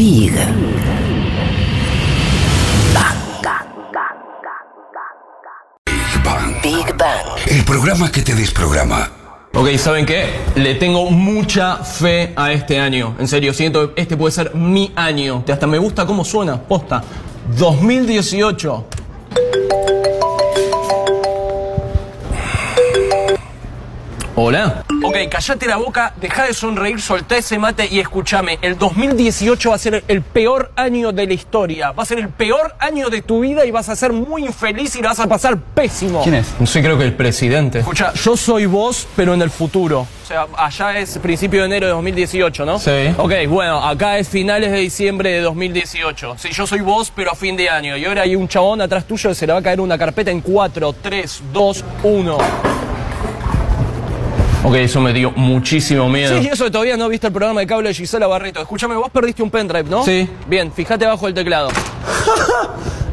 Big. Bang. Big Bang. El programa que te desprograma. Ok, ¿saben qué? Le tengo mucha fe a este año. En serio, siento que este puede ser mi año. Hasta me gusta cómo suena. Posta. 2018. Hola. Ok, callate la boca, deja de sonreír, soltá ese mate y escúchame. El 2018 va a ser el peor año de la historia. Va a ser el peor año de tu vida y vas a ser muy infeliz y la vas a pasar pésimo. ¿Quién es? No sé, creo que el presidente. Escucha, yo soy vos, pero en el futuro. O sea, allá es principio de enero de 2018, ¿no? Sí. Ok, bueno, acá es finales de diciembre de 2018. Sí, yo soy vos, pero a fin de año. Y ahora hay un chabón atrás tuyo que se le va a caer una carpeta en 4, 3, 2, 1. Ok, eso me dio muchísimo miedo. Sí, y eso todavía no viste el programa de cable de Gisela Barreto. Escúchame, vos perdiste un pendrive, ¿no? Sí. Bien, fíjate abajo del teclado.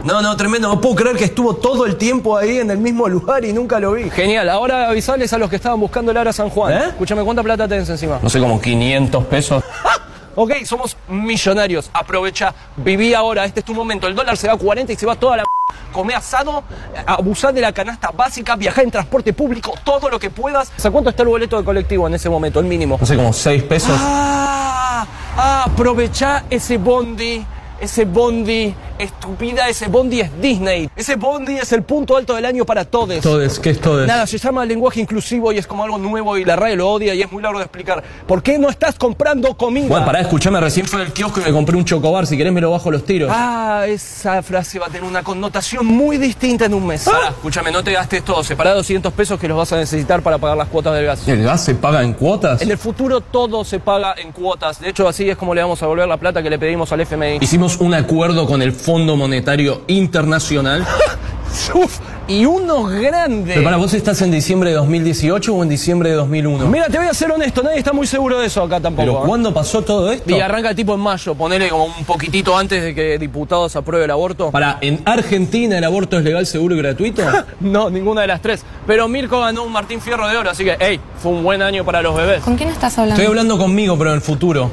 No, no, tremendo. No puedo creer que estuvo todo el tiempo ahí en el mismo lugar y nunca lo vi. Genial. Ahora avisales a los que estaban buscando el Ara San Juan. ¿Eh? Escúchame, ¿cuánta plata tenés encima? No sé, como 500 pesos. Ok, somos millonarios. Aprovecha, viví ahora. Este es tu momento. El dólar se va a 40 y se va toda la. Come asado, abusar de la canasta básica, viajar en transporte público, todo lo que puedas. ¿A cuánto está el boleto de colectivo en ese momento, el mínimo? No sé, como 6 pesos. Ah, ah, aprovecha ese bondi, ese bondi, estúpida, ese bondi es Disney. Ese bondi es el punto alto del año para todos. Todes, ¿qué es todes? Nada, se llama lenguaje inclusivo y es como algo nuevo y la radio lo odia y es muy largo de explicar. ¿Por qué no estás comprando comida? Bueno, pará, escuchame, recién fue del kiosco y me compré un chocobar. Si querés me lo bajo los tiros. Ah, esa frase va a tener una connotación muy distinta en un mes. Pará, escúchame, no te gastes todo. Separá 200 pesos que los vas a necesitar para pagar las cuotas del gas. ¿El gas se paga en cuotas? En el futuro todo se paga en cuotas. De hecho, así es como le vamos a volver la plata que le pedimos al FMI. Hicimos un acuerdo con el Fondo Monetario Internacional. y uno grande. Pero para vos estás en diciembre de 2018 o en diciembre de 2001? Mira, te voy a ser honesto, nadie está muy seguro de eso acá tampoco. ¿Pero ¿eh? cuándo pasó todo esto? Y arranca tipo en mayo, ponele como un poquitito antes de que diputados apruebe el aborto. Para, ¿en Argentina el aborto es legal, seguro y gratuito? No, ninguna de las tres. Pero Mirko ganó un Martín Fierro de Oro, así que, hey, fue un buen año para los bebés. ¿Con quién estás hablando? Estoy hablando conmigo, pero en el futuro.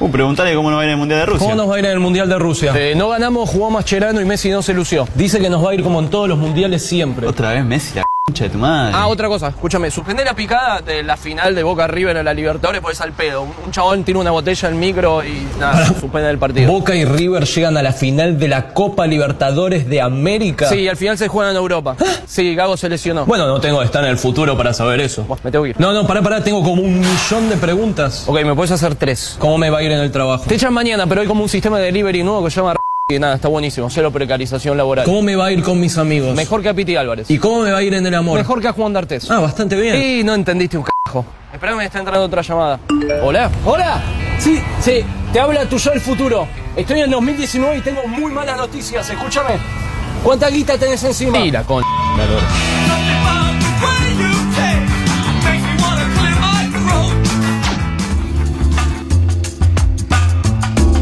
Uh, preguntale cómo nos va a ir en el Mundial de Rusia. ¿Cómo nos va a ir en el Mundial de Rusia? Eh, no ganamos, jugó Mascherano y Messi no se lució. Dice que nos va a ir como en todos los mundiales siempre. Otra vez Messi, la concha de tu madre. Ah, otra cosa, escúchame, suspender la picada de la final de Boca River en la Libertadores pues es al pedo. Un, un chabón tiene una botella en el micro y nada, suspende el partido. Boca y River llegan a la final de la Copa Libertadores de América. Sí, al final se juegan en Europa. Sí, Gago se lesionó. Bueno, no tengo que estar en el futuro para saber eso. Buah, me tengo que ir. No, no, pará, pará, tengo como un millón de preguntas. Ok, me puedes hacer tres. ¿Cómo me va a ir en el trabajo? Te echan mañana, pero hay como un sistema de delivery nuevo que se llama y nada, está buenísimo. Cero precarización laboral. ¿Cómo me va a ir con mis amigos? Mejor que a Piti Álvarez. ¿Y cómo me va a ir en el amor? Mejor que a Juan D'Artes. Ah, bastante bien. Y no entendiste un carajo. Espera, me está entrando otra llamada. ¿Hola? ¿Hola? Sí, sí, te habla tu yo el futuro. Estoy en el 2019 y tengo muy malas noticias. Escúchame. ¿Cuánta guita tenés encima? Mira, con...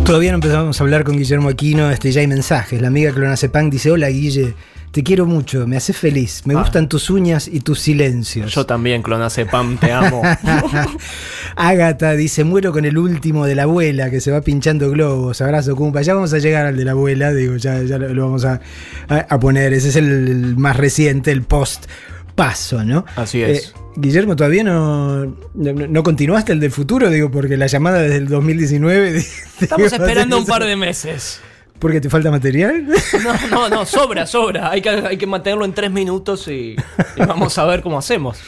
Todavía no empezamos a hablar con Guillermo Aquino, este, ya hay mensajes. La amiga Clonacepam dice, hola Guille, te quiero mucho, me haces feliz, me gustan tus uñas y tus silencios. Yo también, Clonazepam, te amo. Ágata dice, muero con el último de la abuela que se va pinchando globos. Abrazo, cumpa. Ya vamos a llegar al de la abuela, digo, ya, ya lo, lo vamos a, a- a poner. Ese es el, el más reciente, el post paso, ¿no? Así es. Eh, Guillermo, todavía no, no, no continuaste el del futuro, digo, porque la llamada desde el 2019. Estamos esperando un par de meses. ¿Porque te falta material? No, no, no, sobra, sobra. Hay que, hay que mantenerlo en tres minutos y, y vamos a ver cómo hacemos.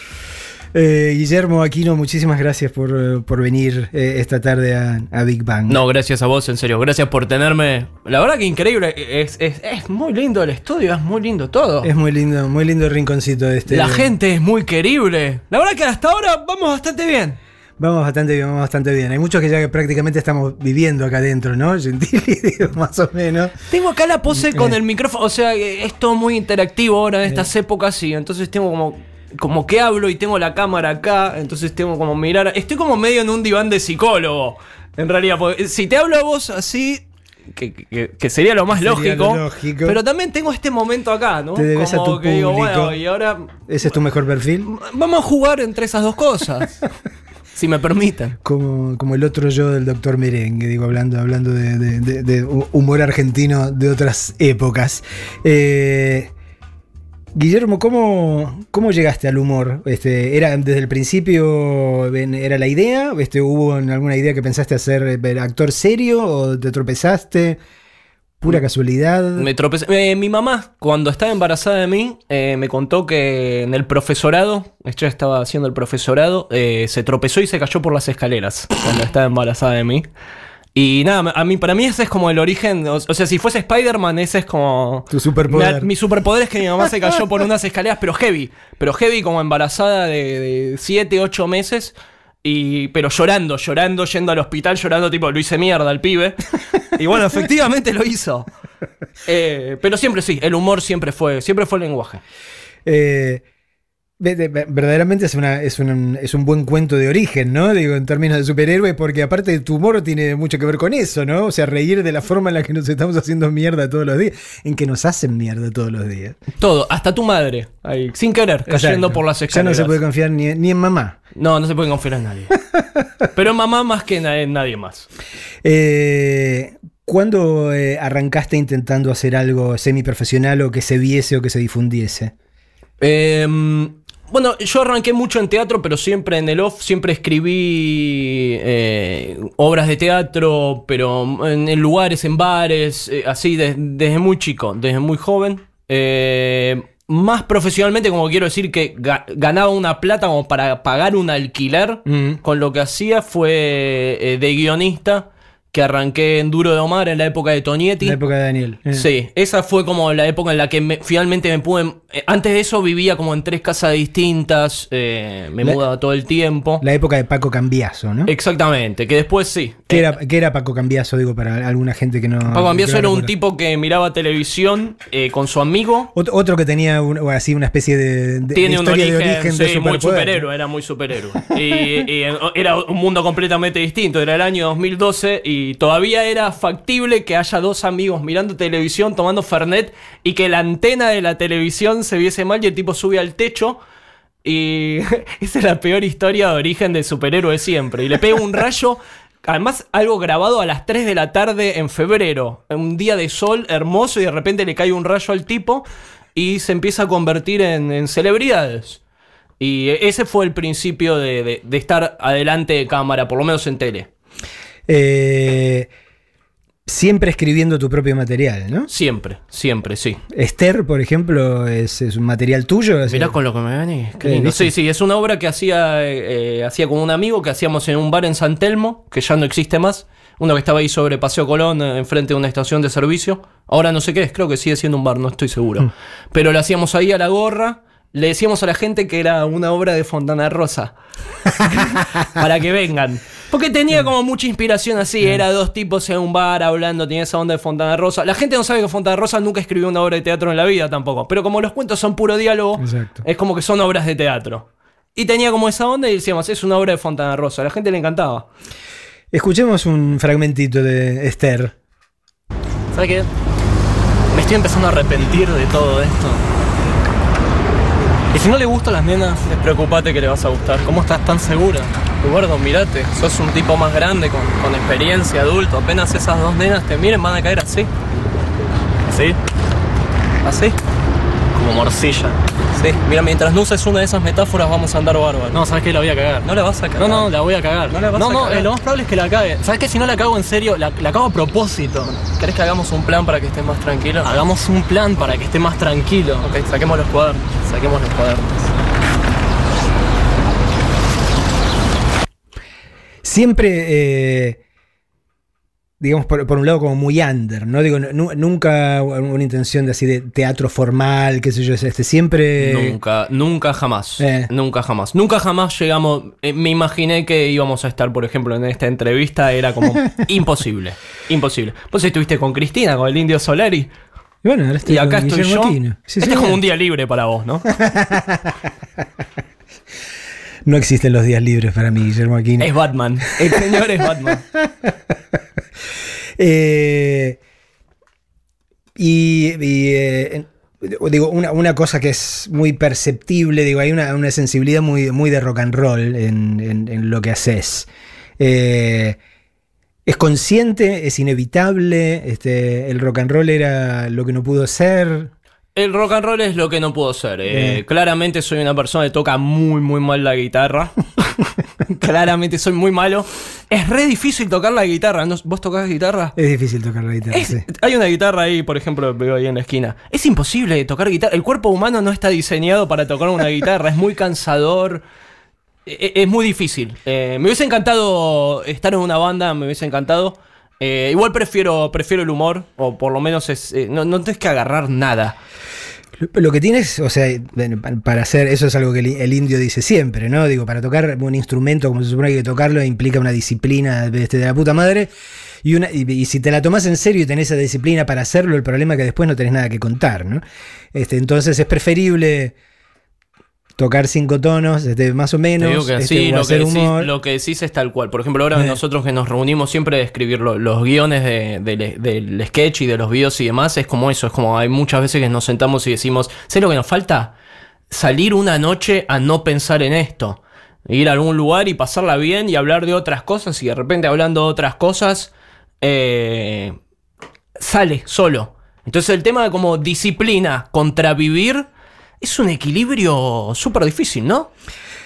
Eh, Guillermo Aquino, muchísimas gracias por, eh, por venir eh, esta tarde a, a Big Bang. No, gracias a vos, en serio. Gracias por tenerme. La verdad que increíble. Es, es, es muy lindo el estudio, es muy lindo todo. Es muy lindo, muy lindo el rinconcito este. La gente es muy querible. La verdad que hasta ahora vamos bastante bien. Vamos bastante bien, vamos bastante bien. Hay muchos que ya prácticamente estamos viviendo acá adentro, ¿no? Gentili, digo, más o menos. Tengo acá la pose con el micrófono. O sea, es todo muy interactivo ahora en estas épocas y entonces tengo como. Como que hablo y tengo la cámara acá, entonces tengo como mirar. Estoy como medio en un diván de psicólogo, en realidad. Porque si te hablo a vos así, que, que- que sería lo más Sería lógico, lo lógico. Pero también tengo este momento acá, ¿no? Te debes a como tu que digo, público. bueno, y ahora ¿Ese es tu mejor perfil? vamos a jugar entre esas dos cosas. si me permiten. Como, como el otro yo del doctor Merengue, digo, hablando, hablando de, de- de- de humor argentino de otras épocas. Eh, Guillermo, ¿cómo, ¿cómo llegaste al humor? Este, ¿Era desde el principio era la idea? Este, ¿Hubo alguna idea que pensaste hacer actor serio o te tropezaste? ¿Pura casualidad? Me tropecé. Eh, mi mamá, cuando estaba embarazada de mí, eh, me contó que en el profesorado, ella estaba haciendo el profesorado, eh, se tropezó y se cayó por las escaleras cuando estaba embarazada de mí. Y nada, a mí, para mí ese es como el origen. O, o sea, si fuese Spider-Man, ese es como. Tu superpoder. Mi, mi superpoder es que mi mamá se cayó por unas escaleras, pero heavy. Pero heavy como embarazada de 7, 8 meses. Y, pero llorando, llorando, yendo al hospital, llorando, tipo, lo hice mierda al pibe. Y bueno, efectivamente lo hizo. Eh, pero siempre sí, el humor siempre fue, siempre fue el lenguaje. Eh, verdaderamente es, una, es, un, es un buen cuento de origen, ¿no? Digo, en términos de superhéroe, porque aparte tu humor tiene mucho que ver con eso, ¿no? O sea, reír de la forma en la que nos estamos haciendo mierda todos los días, en que nos hacen mierda todos los días. Todo, hasta tu madre, ahí, sin querer, cayendo Exacto. por las Ya no escaleras. se puede confiar ni, ni en mamá. No, no se puede confiar en nadie. Pero en mamá más que en en nadie más. Eh, ¿Cuándo eh, arrancaste intentando hacer algo semiprofesional o que se viese o que se difundiese? Eh, bueno, yo arranqué mucho en teatro, pero siempre en el off, siempre escribí eh, obras de teatro, pero en, en lugares, en bares, eh, así de- desde muy chico, desde muy joven. Eh, más profesionalmente, como quiero decir que ga- ganaba una plata como para pagar un alquiler, Mm. con lo que hacía fue de guionista, que arranqué en Duro de Omar en la época de Tonietti. En la época de Daniel. Eh. Sí, esa fue como la época en la que me- finalmente me pude... eh, antes de eso vivía como en tres casas distintas, eh, me La- mudaba todo el tiempo. La época de Paco Cambiazo, ¿no? Exactamente, que después sí. ¿Qué Eh, era, qué era Paco Cambiazo, digo, para alguna gente que no... Paco no era un tipo que miraba televisión eh, con su amigo. Ot- Otro que tenía un- o así una especie de, de- Tiene de un historia origen, de origen de sí, muy superhéroe, era muy superhéroe. y, y era un mundo completamente distinto, era el año 2012 y todavía era factible que haya dos amigos mirando televisión, tomando Fernet y que la antena de la televisión se viese mal y el tipo sube al techo. Y esa es la peor historia de origen de superhéroe siempre. Y le pega un rayo, además algo grabado a las 3 de la tarde en febrero. Un día de sol hermoso y de repente le cae un rayo al tipo y se empieza a convertir en, en celebridades. Y ese fue el principio de, de- de estar adelante de cámara, por lo menos en tele. Eh, siempre escribiendo tu propio material, ¿no? Siempre, siempre, sí. Esther, por ejemplo, es, es un material tuyo. es- Mirá con lo que me venís. Qué Eh. Sí, sí, es una obra que hacía, eh, hacía con un amigo que hacíamos en un bar en San Telmo, que ya no existe más. Uno que estaba ahí sobre Paseo Colón, enfrente de una estación de servicio. Ahora no sé qué es, creo que sigue siendo un bar, no estoy seguro. Mm. Pero lo hacíamos ahí a la gorra. Le decíamos a la gente que era una obra de Fontana Rosa. para que vengan. Porque tenía como mucha inspiración así, era dos tipos en un bar hablando, tenía esa onda de Fontana Rosa. La gente no sabe que Fontana Rosa nunca escribió una obra de teatro en la vida tampoco, pero como los cuentos son puro diálogo, Exacto. es como que son obras de teatro. Y tenía como esa onda y decíamos, es una obra de Fontana Rosa, a la gente le encantaba. Escuchemos un fragmentito de Esther. ¿Sabes qué? Me estoy empezando a arrepentir de todo esto. Y si no le gusta a las nenas, despreocupate que le vas a gustar. ¿Cómo estás tan segura? Eduardo, mirate, sos un tipo más grande, con, con experiencia, adulto. Apenas esas dos nenas te miren, van a caer así. ¿Así? ¿Así? Como morcilla. Sí, mira, mientras no uses una de esas metáforas vamos a andar bárbaro. No, ¿sabes qué? La voy a cagar. No la vas a cagar. No, no, la voy a cagar. No la vas No, a no, cagar. eh, lo más probable es que la cague. ¿Sabes qué? Si no la cago en serio, la, la cago a propósito. ¿Querés que hagamos un plan para que estés más tranquilo? Hagamos un plan para que esté más tranquilo. Ok, saquemos los cuadernos. Saquemos los cuadernos. Siempre, eh, digamos, por, por un lado como muy under, ¿no? Digo, nu- nunca una intención de así de teatro formal, qué sé yo, es este, siempre... Nunca, nunca jamás. Eh. Nunca jamás. Nunca jamás llegamos. eh, me imaginé que íbamos a estar, por ejemplo, en esta entrevista. Era como imposible. Imposible. Vos estuviste con Cristina, con el Indio Solari. Y bueno, ahora estoy Y acá con estoy yo. Sí, este sí, es como un día libre para vos, ¿no? No existen los días libres para mí, Guillermo Aquino. es Batman. El señor es Batman. Eh, y y, eh, digo, una, una cosa que es muy perceptible, digo, hay una, una sensibilidad muy, muy de rock and roll en, en- en lo que haces. Eh, es consciente, es inevitable, este, el rock and roll era lo que no pudo ser. El rock and roll es lo que no puedo ser. Eh. Claramente soy una persona que toca muy, muy mal la guitarra. claramente soy muy malo. Es re difícil tocar la guitarra. ¿No- ¿Vos tocás guitarra? Es difícil tocar la guitarra, Es- sí. Hay una guitarra ahí, por ejemplo, veo ahí en la esquina. Es imposible tocar guitarra. El cuerpo humano no está diseñado para tocar una guitarra. Es muy cansador. E- e- Es muy difícil. Eh, me hubiese encantado estar en una banda, me hubiese encantado. Eh, igual prefiero, prefiero el humor, o por lo menos es, eh, no, no tienes que agarrar nada. Lo- que tienes, o sea, para hacer, eso es algo que el, indio dice siempre, ¿no? Digo, para tocar un instrumento como se supone que tocarlo implica una disciplina de, este, de la puta madre. Y, una, y, y si te la tomás en serio y tenés esa disciplina para hacerlo, el problema es que después no tenés nada que contar, ¿no? Este, entonces es preferible tocar cinco tonos, este, más o menos, digo que este, sí, lo que, decís, humor. lo que decís es tal cual. Por ejemplo, ahora Eh. nosotros que nos reunimos siempre de escribir lo- los guiones de- del- del sketch y de los videos y demás, es como eso, es como hay muchas veces que nos sentamos y decimos, ¿sé lo que nos falta? Salir una noche a no pensar en esto. Ir a algún lugar y pasarla bien y hablar de otras cosas y de repente hablando de otras cosas, eh, sale solo. Entonces el tema de como disciplina contra vivir es un equilibrio súper difícil, ¿no?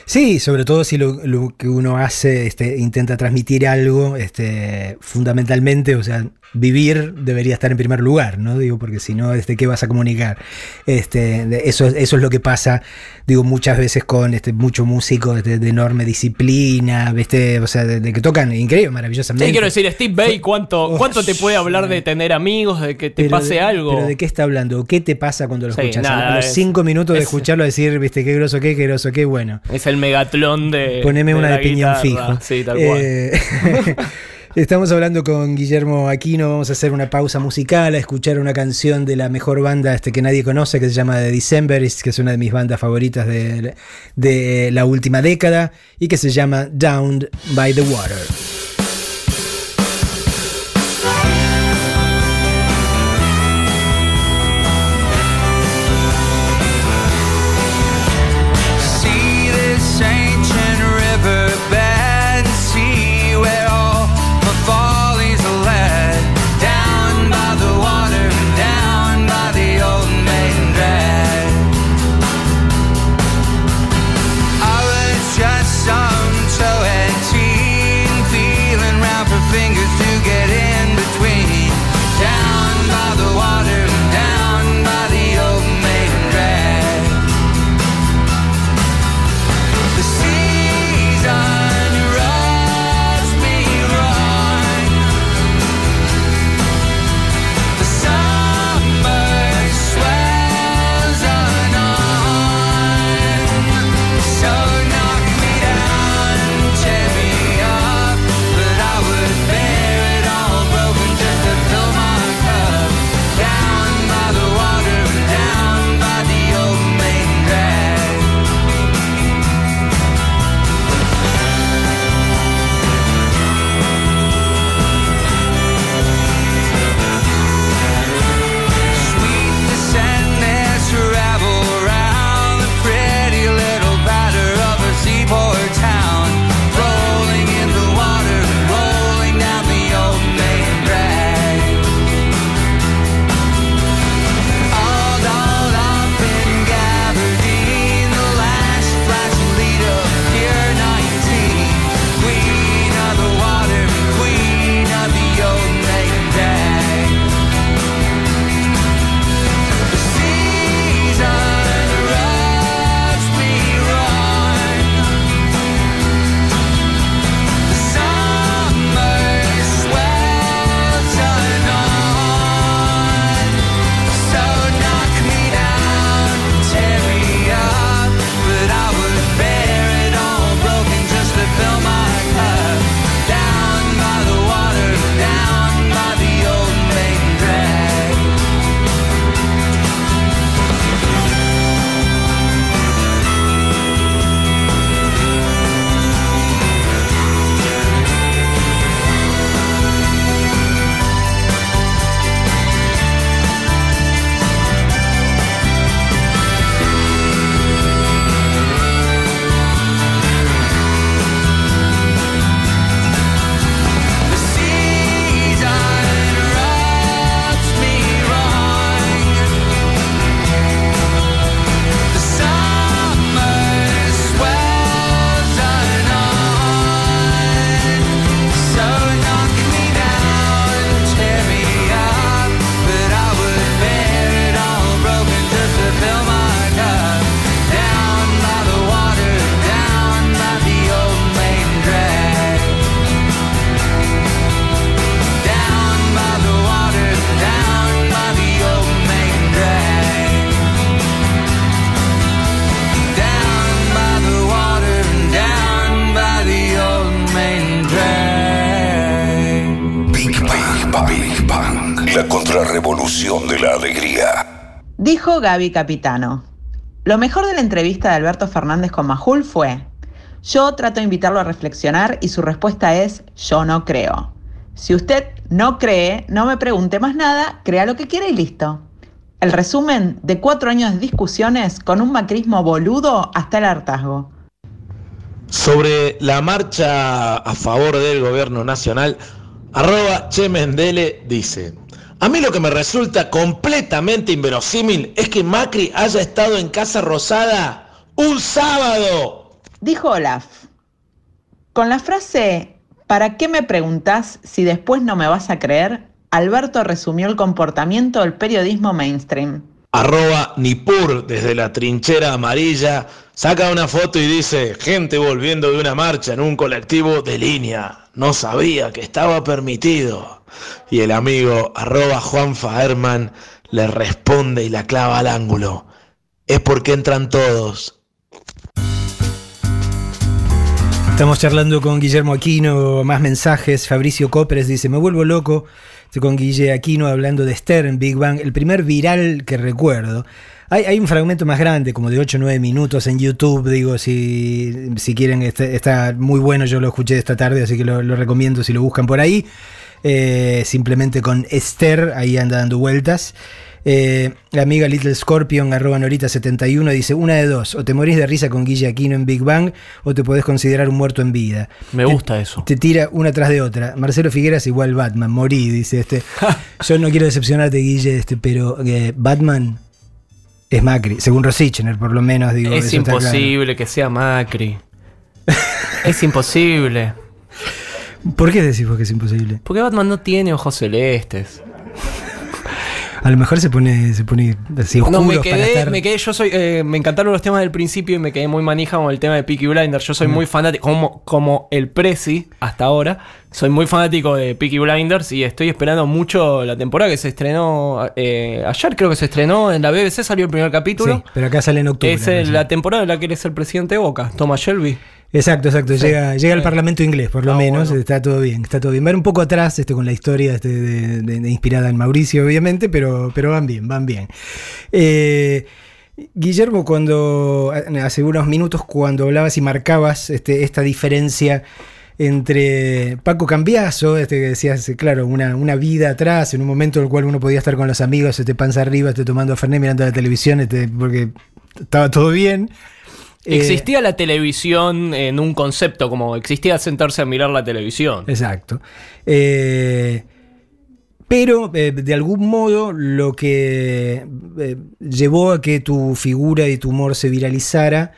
Sí, sobre todo si lo, lo que uno hace este, intenta transmitir algo, este, fundamentalmente, o sea, vivir debería estar en primer lugar, ¿no? Digo, porque si no, este, ¿qué vas a comunicar? Este, eso, eso es lo que pasa, digo, muchas veces con este, muchos músicos este, de enorme disciplina, ¿viste? o sea, de, de que tocan increíble, maravillosamente. Sí, quiero decir, Steve Bay, ¿cuánto, ¿cuánto te puede hablar de tener amigos, de que te Pero pase de- algo? Pero ¿de qué está hablando? ¿Qué te pasa cuando lo Sí, escuchas? A- nada, a los es- cinco minutos de es- escucharlo decir, viste, qué groso qué, qué groso qué, bueno. Es el megatlón de. Poneme de una de piñón guitarra. fijo. Sí, tal cual. Eh, Estamos hablando con Guillermo Aquino, vamos a hacer una pausa musical, a escuchar una canción de la mejor banda este, que nadie conoce, que se llama The Decemberists, que es una de mis bandas favoritas de, de la última década, y que se llama Down by the Water. Gaby Capitano. Lo mejor de la entrevista de Alberto Fernández con Majul fue, yo trato de invitarlo a reflexionar y su respuesta es, yo no creo. Si usted no cree, no me pregunte más nada, crea lo que quiera y listo. El resumen de cuatro años de discusiones con un macrismo boludo hasta el hartazgo. Sobre la marcha a favor del gobierno nacional, arroba Che Mendele dice, a mí lo que me resulta completamente inverosímil es que Macri haya estado en Casa Rosada un sábado. Dijo Olaf, con la frase, ¿para qué me preguntás si después no me vas a creer? Alberto resumió el comportamiento del periodismo mainstream. Arroba Nipur desde la trinchera amarilla saca una foto y dice, gente volviendo de una marcha en un colectivo de línea. No sabía que estaba permitido. Y el amigo arroba Juanfa Herman le responde y la clava al ángulo. Es porque entran todos. Estamos charlando con Guillermo Aquino, más mensajes. Fabricio Copres dice: Me vuelvo loco. Estoy con Guille Aquino hablando de Stern, Big Bang, el primer viral que recuerdo. Hay, hay un fragmento más grande, como de 8 o 9 minutos en YouTube, digo, si, si quieren, está, está muy bueno, yo lo escuché esta tarde, así que lo, lo recomiendo si lo buscan por ahí. Eh, simplemente con Esther, ahí anda dando vueltas. Eh, la amiga Little Scorpion, arroba Norita71, dice: Una de dos, o te morís de risa con Guille Aquino en Big Bang, o te podés considerar un muerto en vida. Me Te- gusta eso. Te tira una tras de otra. Marcelo Figueras igual Batman, morí, dice este. Yo no quiero decepcionarte, Guille, este, pero eh, Batman es Macri, según Rosichner, por lo menos, digo. Es claro. imposible que sea Macri. es imposible. ¿Por qué decís vos que es imposible? Porque Batman no tiene ojos celestes. A lo mejor se pone, se pone así oscuros No, me para quedé, estar- me quedé, yo soy, eh, me encantaron los temas del principio y me quedé muy manija con el tema de Peaky Blinders. Yo soy muy fanático, como, como el Prezi hasta ahora, soy muy fanático de Peaky Blinders y estoy esperando mucho la temporada que se estrenó eh, ayer, creo que se estrenó en la BBC, salió el primer capítulo. Sí, pero acá sale en octubre. es la temporada en la que eres el presidente de Boca, Thomas Shelby. Exacto, exacto. Sí. Llega, llega al Sí. Parlamento inglés, por lo Ah, menos. bueno. Está todo bien, está todo bien. Van un poco atrás este, con la historia este, de, de- de- inspirada en Mauricio, obviamente, pero, pero van bien, van bien. Eh, Guillermo, cuando hace unos minutos, cuando hablabas y marcabas este, esta diferencia entre Paco Cambiaso, este, que decías, claro, una, una vida atrás, en un momento en el cual uno podía estar con los amigos, este, panza arriba, este, tomando Fernet, mirando la televisión, este, porque estaba todo bien. Eh, Existía la televisión en un concepto, como existía sentarse a mirar la televisión. Exacto. Eh, pero eh, de algún modo lo que llevó a que tu figura y tu humor se viralizara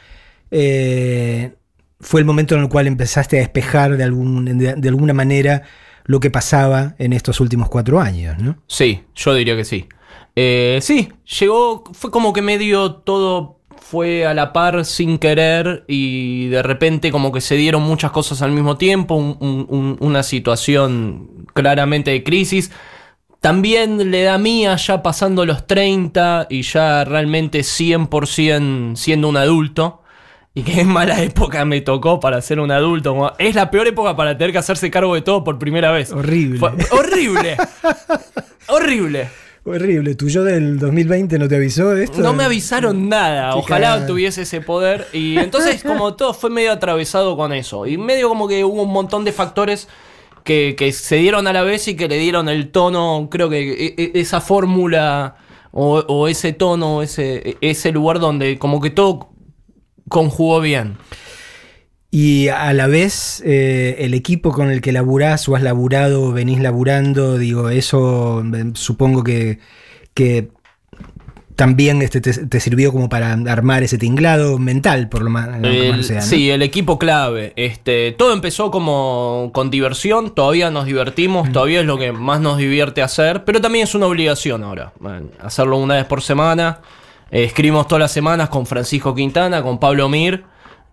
fue el momento en el cual empezaste a despejar de, algún, de, de alguna manera lo que pasaba en estos últimos cuatro años, ¿no? Sí, yo diría que sí. Eh, sí, llegó, fue como que medio todo fue a la par sin querer y de repente como que se dieron muchas cosas al mismo tiempo, un- un- un- una situación claramente de crisis. También le da mía ya pasando los 30 y ya realmente 100% siendo un adulto. Y qué mala época me tocó para ser un adulto. Es la peor época para tener que hacerse cargo de todo por primera vez. Horrible. Fue- horrible. horrible. Horrible. ¿Tu yo del 2020 no te avisó de esto? No me avisaron nada. Ojalá tuviese ese poder. Y entonces, como todo fue medio atravesado con eso. Y medio como que hubo un montón de factores que, que se dieron a la vez y que le dieron el tono. Creo que e- e- esa fórmula o, o ese tono, ese, ese lugar donde como que todo conjugó bien. Y a la vez, eh, el equipo con el que laburás o has laburado o venís laburando, digo, eso eh, supongo que, que también este, te, te sirvió como para armar ese tinglado mental, por lo más, El- como sea, ¿no? Sí, el equipo clave. Este, todo empezó como con diversión, todavía nos divertimos, todavía es lo que más nos divierte hacer, pero también es una obligación ahora. bueno, hacerlo una vez por semana. Eh, escribimos todas las semanas con Francisco Quintana, con Pablo Mir,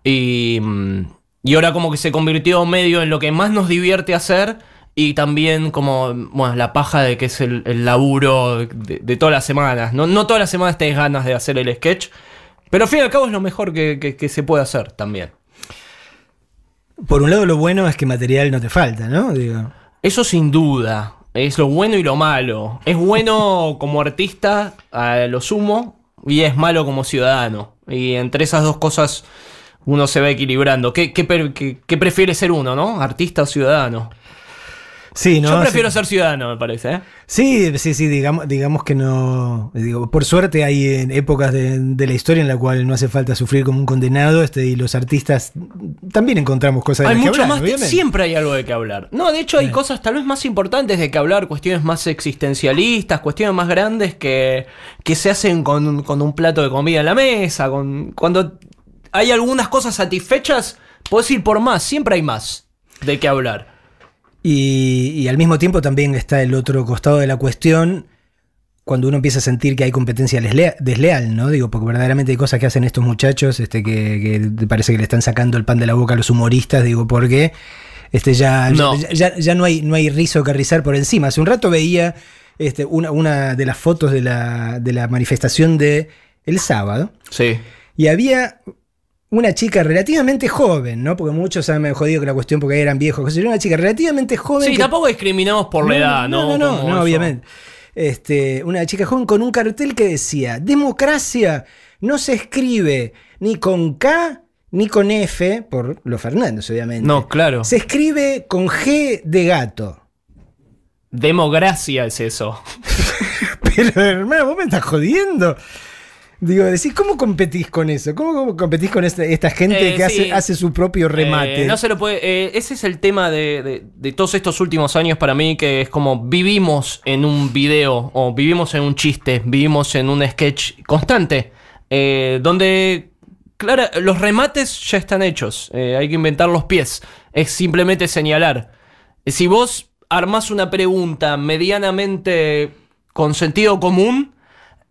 y, mm, y ahora como que se convirtió medio en lo que más nos divierte hacer. Y también como, bueno, la paja de que es el, el laburo de, de todas las semanas. No, no todas las semanas tenés ganas de hacer el sketch, pero al fin y al cabo es lo mejor que, que- que se puede hacer también. Por un lado, lo bueno es que material no te falta, ¿no? Digo, Eso sin duda. Es lo bueno y lo malo. Es bueno como artista a lo sumo y es malo como ciudadano. Y entre esas dos cosas uno se va equilibrando. ¿Qué, qué, per- qué- qué prefiere ser uno, no? ¿Artista o ciudadano? Sí, ¿no? Yo prefiero Sí. ser ciudadano, me parece. ¿eh? Sí, sí, sí, digamos, digamos que no. Digo, por suerte hay en épocas de, de la historia en la cual no hace falta sufrir como un condenado, este, y los artistas también encontramos cosas de Hay las que hablar, más. obviamente. Siempre hay algo de que hablar. No, de hecho, hay cosas tal vez más importantes de que hablar, cuestiones más existencialistas, cuestiones más grandes que, que se hacen con, un- con un plato de comida en la mesa. Con, cuando hay algunas cosas satisfechas, puedes ir por más. Siempre hay más de qué hablar. Y, y al mismo tiempo también está el otro costado de la cuestión, cuando uno empieza a sentir que hay competencia deslea- desleal, ¿no? Digo, porque verdaderamente hay cosas que hacen estos muchachos, este, que, parece que le están sacando el pan de la boca a los humoristas, digo, porque este, ya, No. ya, ya- ya no, hay, no hay rizo que rizar por encima. Hace un rato veía este, una, una de las fotos de la, de la manifestación de el sábado. Sí. Y había una chica relativamente joven, ¿no? Porque muchos han jodido que la cuestión porque eran viejos. yo, Una chica relativamente joven. Sí, que- tampoco discriminamos por la edad, ¿no? No, no, no, eso. obviamente. Este, una chica joven con un cartel que decía: Democracia no se escribe ni con K ni con F, por los Fernández, obviamente. No, claro. Se escribe con G de gato. Democracia es eso. Pero, hermano, vos me estás jodiendo. Digo, decís, ¿cómo competís con eso? ¿Cómo, cómo competís con esta, esta gente Eh, que sí. hace, hace su propio remate? Eh, no se lo puede. eh, ese es el tema de, de- de todos estos últimos años para mí, que es como vivimos en un video o vivimos en un chiste, vivimos en un sketch constante, donde, claro, los remates ya están hechos, hay que inventar los pies, es simplemente señalar. Si vos armás una pregunta medianamente con sentido común,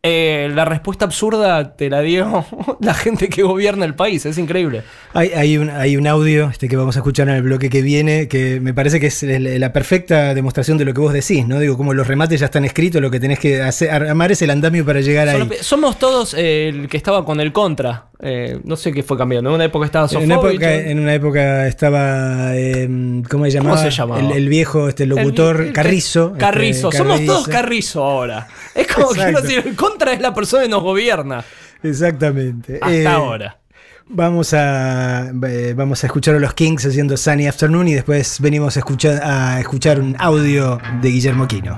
eh, la respuesta absurda te la dio la gente que gobierna el país, es increíble. Hay, hay un, hay un audio este, que vamos a escuchar en el bloque que viene que me parece que es la perfecta demostración de lo que vos decís, ¿no? Digo, como los remates ya están escritos, lo que tenés que hacer, armar es el andamio para llegar ahí. Solo pe- Somos todos eh, el que estaba con el contra. Eh, no sé qué fue cambiando. En una época estaba En una, época, en una época estaba, eh, ¿cómo se llamaba? se llamaba? El, el viejo este, locutor El- el- Carrizo. este, Carrizo. Somos Carrizo. todos Carrizo ahora. Es como que decir, el contra es la persona que nos gobierna. Exactamente. Hasta Eh, ahora. Vamos a, eh, vamos a escuchar a los Kings haciendo Sunny Afternoon y después venimos a escuchar, a escuchar un audio de Guillermo Quino.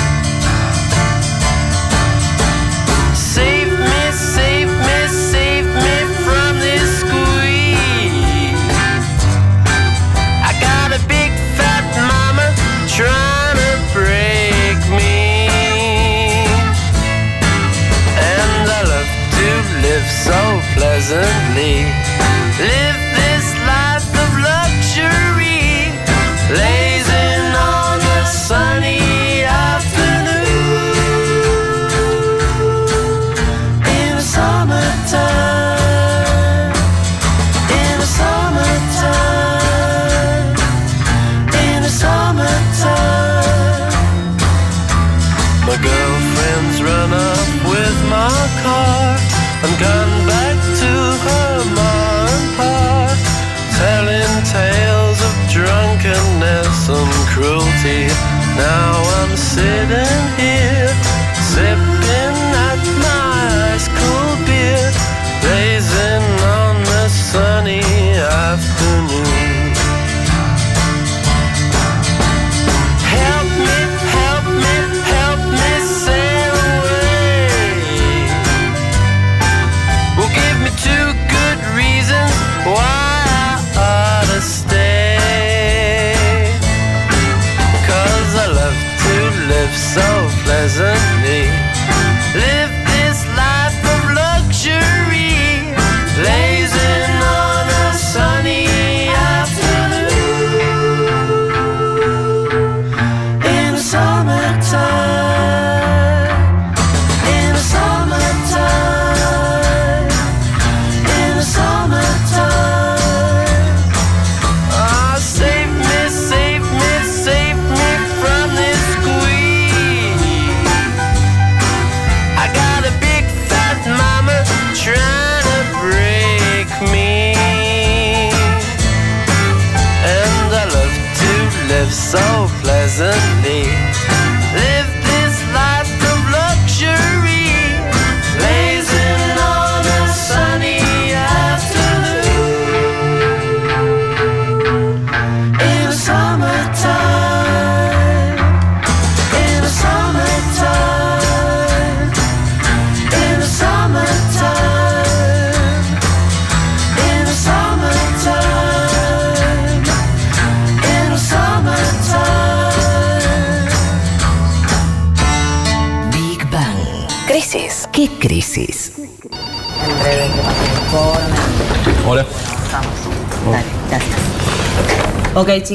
Pleasantly. Live I'm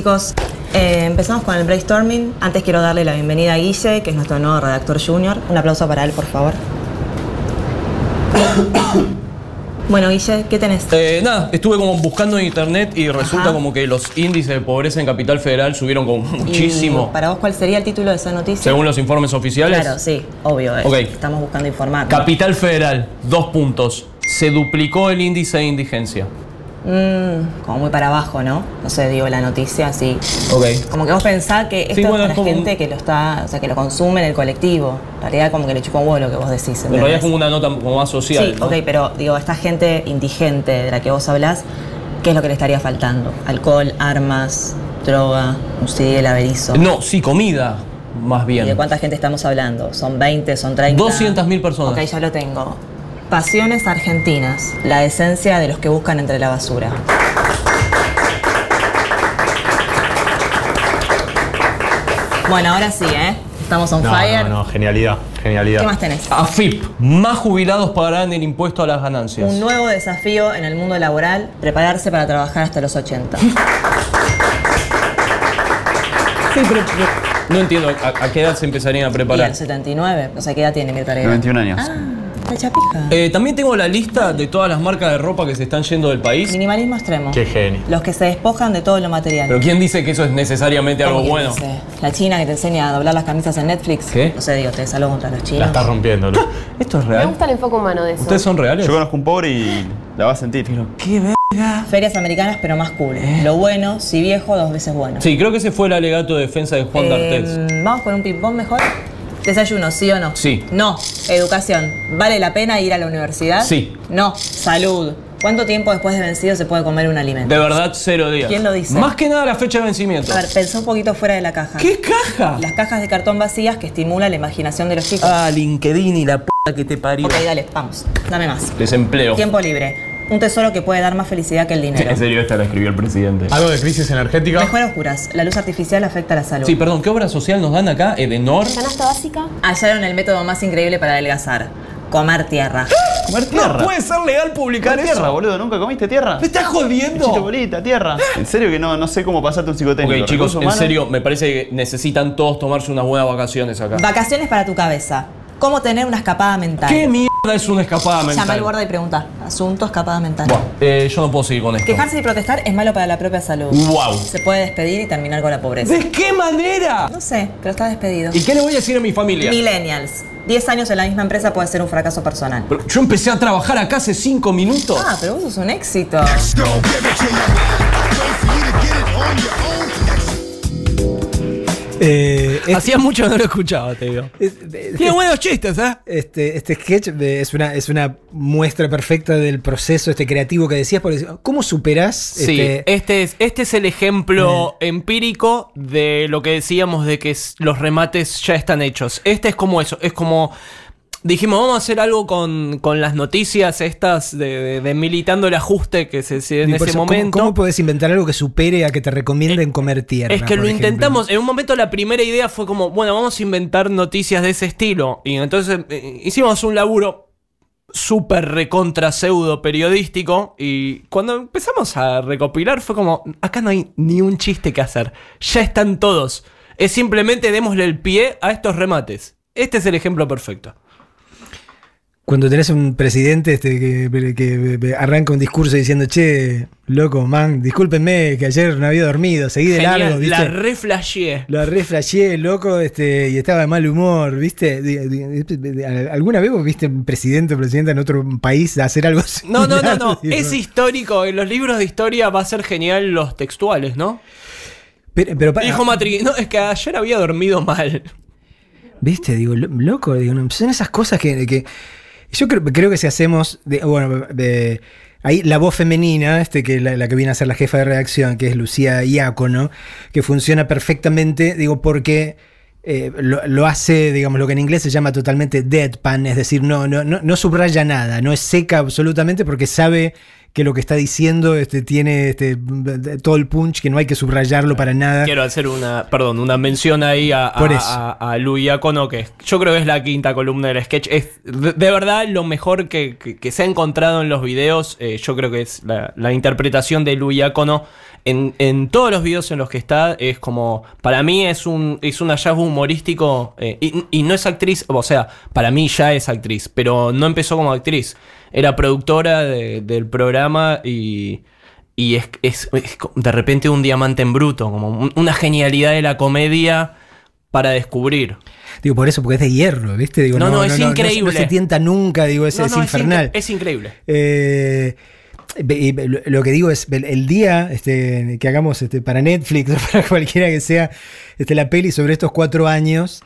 chicos. eh, empezamos con el brainstorming. Antes quiero darle la bienvenida a Guille, que es nuestro nuevo redactor junior. Un aplauso para él, por favor. Bueno, Guille, ¿qué tenés? Eh, nada, estuve como buscando en internet y resulta Ajá. como que los índices de pobreza en Capital Federal subieron como muchísimo. Y ¿Para vos cuál sería el título de esa noticia? Según los informes oficiales. Claro, sí, obvio. eh. Ok. Estamos buscando informar. Capital Federal, dos puntos. Se duplicó el índice de indigencia. Mm, como muy para abajo, ¿no? No sé, digo la noticia así. Ok. Como que vos pensás que esto Sí, bueno, es es para un- gente que lo está, o sea, que lo consume en el colectivo. En realidad como que le chupa un huevo lo que vos decís. En realidad es ¿entendés? como una nota como más social. Sí, ¿no? ok, pero digo, esta gente indigente de la que vos hablás, ¿qué es lo que le estaría faltando? Alcohol, armas, droga, un CD del averizo. No, sí, comida, más ¿Y de bien. cuánta gente estamos hablando? ¿Son 20? ¿Son 30? 200.000 personas. Ok, ya lo tengo. Pasiones argentinas, la esencia de los que buscan entre la basura. Bueno, ahora sí, ¿eh? Estamos on No, fire. no, no, genialidad, genialidad. ¿Qué más tenés? AFIP, más jubilados pagarán el impuesto a las ganancias. Un nuevo desafío en el mundo laboral, prepararse para trabajar hasta los 80. Sí, pero, pero no entiendo a, a qué edad se empezarían a Y preparar. el 79, o sea, ¿qué edad tiene Mirta Legrand? 91 años. Ah, está chapija. Eh, también tengo la lista de todas las marcas de ropa que se están yendo del país. Minimalismo extremo. Qué genio. Los que se despojan de todo lo material. Pero ¿quién dice que eso es necesariamente algo ¿Cómo bueno? quién dice? La china que te enseña a doblar las camisas en Netflix. ¿Qué? No sé, digo, te algo contra los chinos. La estás rompiendo, Lu. ¿Esto es Me real? gusta el enfoque humano de eso. ¿Ustedes son reales? Yo conozco un pobre y la vas a sentir. ¿Qué ve? Ferias americanas, pero más cool. Lo bueno, si viejo, dos veces bueno. Sí, creo que ese fue el alegato de defensa de Juan Eh, D'Artés. Vamos con un ping-pong mejor. Desayuno, ¿sí o no? Sí. No. Educación. ¿Vale la pena ir a la universidad? Sí. No. Salud. ¿Cuánto tiempo después de vencido se puede comer un alimento? De verdad, cero días. ¿Quién lo dice? Más que nada la fecha de vencimiento. A ver, pensá un poquito fuera de la caja. ¿Qué caja? Las cajas de cartón vacías que estimulan la imaginación de los chicos. Ah, LinkedIn y la p que te parió. ok, dale, vamos. Dame más. Desempleo. Tiempo libre. Un tesoro que puede dar más felicidad que el dinero. En serio, esta la escribió el presidente. Algo de crisis energética. Mejor oscuras. La luz artificial afecta a la salud. Sí, perdón, ¿qué obra social nos dan acá? ¿Edenor? ¿Canasta básica? Hallaron el método más increíble para adelgazar. Comer tierra. Comer tierra. No puede ser legal publicar Comer eso. tierra, boludo. ¿Nunca comiste tierra? ¿Me estás jodiendo? bolita, tierra. En serio que no, no sé cómo pasarte un psicotécnico. Ok, chicos, en serio, me parece que necesitan todos tomarse unas buenas vacaciones acá. Vacaciones para tu cabeza. ¿Cómo tener una escapada mental? ¿Qué mierda es una escapada Llama al mental? guarda y pregunta. Asunto, escapada mental. Buah, eh, yo no puedo seguir con esto. Quejarse y protestar es malo para la propia salud. Wow. Se puede despedir y terminar con la pobreza. ¿De qué manera? No sé, pero está despedido. ¿Y qué le voy a decir a mi familia? Millennials. 10 años en la misma empresa puede ser un fracaso personal. Pero yo empecé a trabajar acá hace cinco minutos. Ah, pero vos sos un éxito. Eh, Hacía mucho que no lo escuchaba, te digo. es- de- Tiene buenos chistes, ¿eh? Este, este sketch de- es, una, es una muestra perfecta del proceso este creativo que decías. Porque, ¿Cómo superás? Sí, este, este es, este es el ejemplo empírico de lo que decíamos de que los remates ya están hechos. Este es como eso, es como... Dijimos, vamos a hacer algo con, con las noticias estas de, de- de militando el ajuste que se se- en ese eso, ¿cómo- momento. ¿Cómo, podés inventar algo que supere a que te recomienden comer tierra? Es que lo ejemplo? intentamos, en un momento la primera idea fue como, bueno, vamos a inventar noticias de ese estilo. Y entonces eh, hicimos un laburo súper recontra pseudo periodístico. Y cuando empezamos a recopilar fue como, acá no hay ni un chiste que hacer. Ya están todos. Es simplemente démosle el pie a estos remates. Este es el ejemplo perfecto. Cuando tenés un presidente este, que, que arranca un discurso diciendo, che, loco, man, discúlpenme que ayer no había dormido, seguí de Genial, largo, ¿viste? la reflasheé. Lo re flasheé, loco, este, y estaba de mal humor, ¿viste? ¿Alguna vez vos viste un presidente o presidenta en otro país hacer algo así? No, no, no, no. Es histórico. En los libros de historia va a ser genial los textuales, ¿no? Pero, pero Dijo Matri, no, es que ayer había dormido mal. ¿Viste? Digo, lo- loco, digo, no, son esas cosas que. que- yo creo, creo que si hacemos. de- bueno, de- ahí la voz femenina, este, que la, que viene a ser la jefa de redacción, que es Lucía Iácono, que funciona perfectamente, digo, porque. eh, lo, lo hace, digamos, lo que en inglés se llama totalmente deadpan, es decir, no, no, no, no subraya nada, no es seca absolutamente porque sabe que lo que está diciendo este, tiene este, todo el punch, que no hay que subrayarlo para nada. Quiero hacer una, perdón, una mención ahí a, a, Por eso. a, a Iacono, que yo creo que es la quinta columna del sketch. Es de, de verdad lo mejor que, que- que se ha encontrado en los videos. eh, yo creo que es la, la interpretación de Lu Iacono en, en todos los videos en los que está. Es como, para mí es un, es un hallazgo humorístico. eh, y, y no es actriz, o sea, para mí ya es actriz, pero no empezó como actriz. Era productora de- del programa y. Y es, es- de repente un diamante en bruto, como un- una genialidad de la comedia para descubrir. Digo, por eso, porque es de hierro, ¿viste? Digo, No, no, es increíble. No, se tienta nunca, digo, es, es infernal. Es, increíble. Eh, lo- que digo es, el día este, que hagamos este, para Netflix o para cualquiera que sea este, la peli sobre estos cuatro años,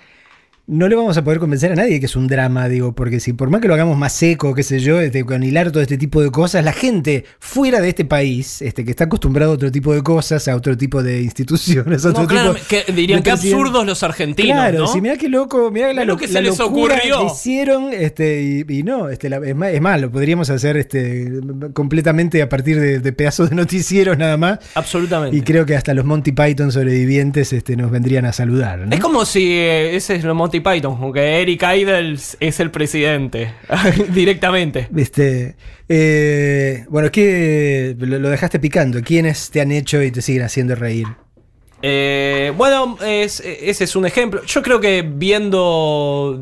no le vamos a poder convencer a nadie que es un drama, digo, porque si por más que lo hagamos más seco, qué sé yo, este, con hilar todo este tipo de cosas, la gente fuera de este país, este, que está acostumbrado a otro tipo de cosas, a otro tipo de instituciones, a otro No, tipo claro, que dirían que absurdos los argentinos, Claro, ¿no? sí, mirá qué loco, mirá la, lo lo- que se la les locura ocurrió. que hicieron, este, y, y no, este, la- es, más, es más, lo podríamos hacer este, completamente a partir de, de pedazos de noticieros nada más. Absolutamente. Y creo que hasta los Monty Python sobrevivientes este, nos vendrían a saludar. ¿no? Es como si eh, ese es lo Monty Python, como que Eric Idle es el presidente, directamente. Este, eh, bueno, ¿qué, lo, lo dejaste picando. ¿Quiénes te han hecho y te siguen haciendo reír? Eh, bueno, es- ese es un ejemplo. Yo creo que viendo.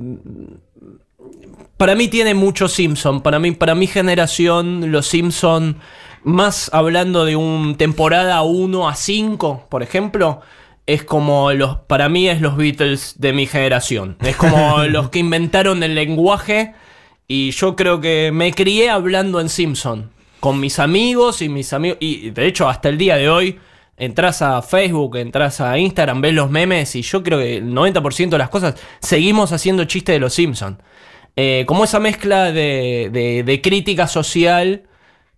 Para mí tiene mucho Simpson. Para mí, para mi generación, los Simpson, más hablando de un temporada 1 a 5, por ejemplo, es como los. Para mí es los Beatles de mi generación. Es como los que inventaron el lenguaje. Y yo creo que me crié hablando en Simpson. Con mis amigos y mis amigos. Y de hecho, hasta el día de hoy, entras a Facebook, entras a Instagram, ves los memes. Y yo creo que el 90% de las cosas seguimos haciendo chistes de los Simpson. Eh, como esa mezcla de, de- de crítica social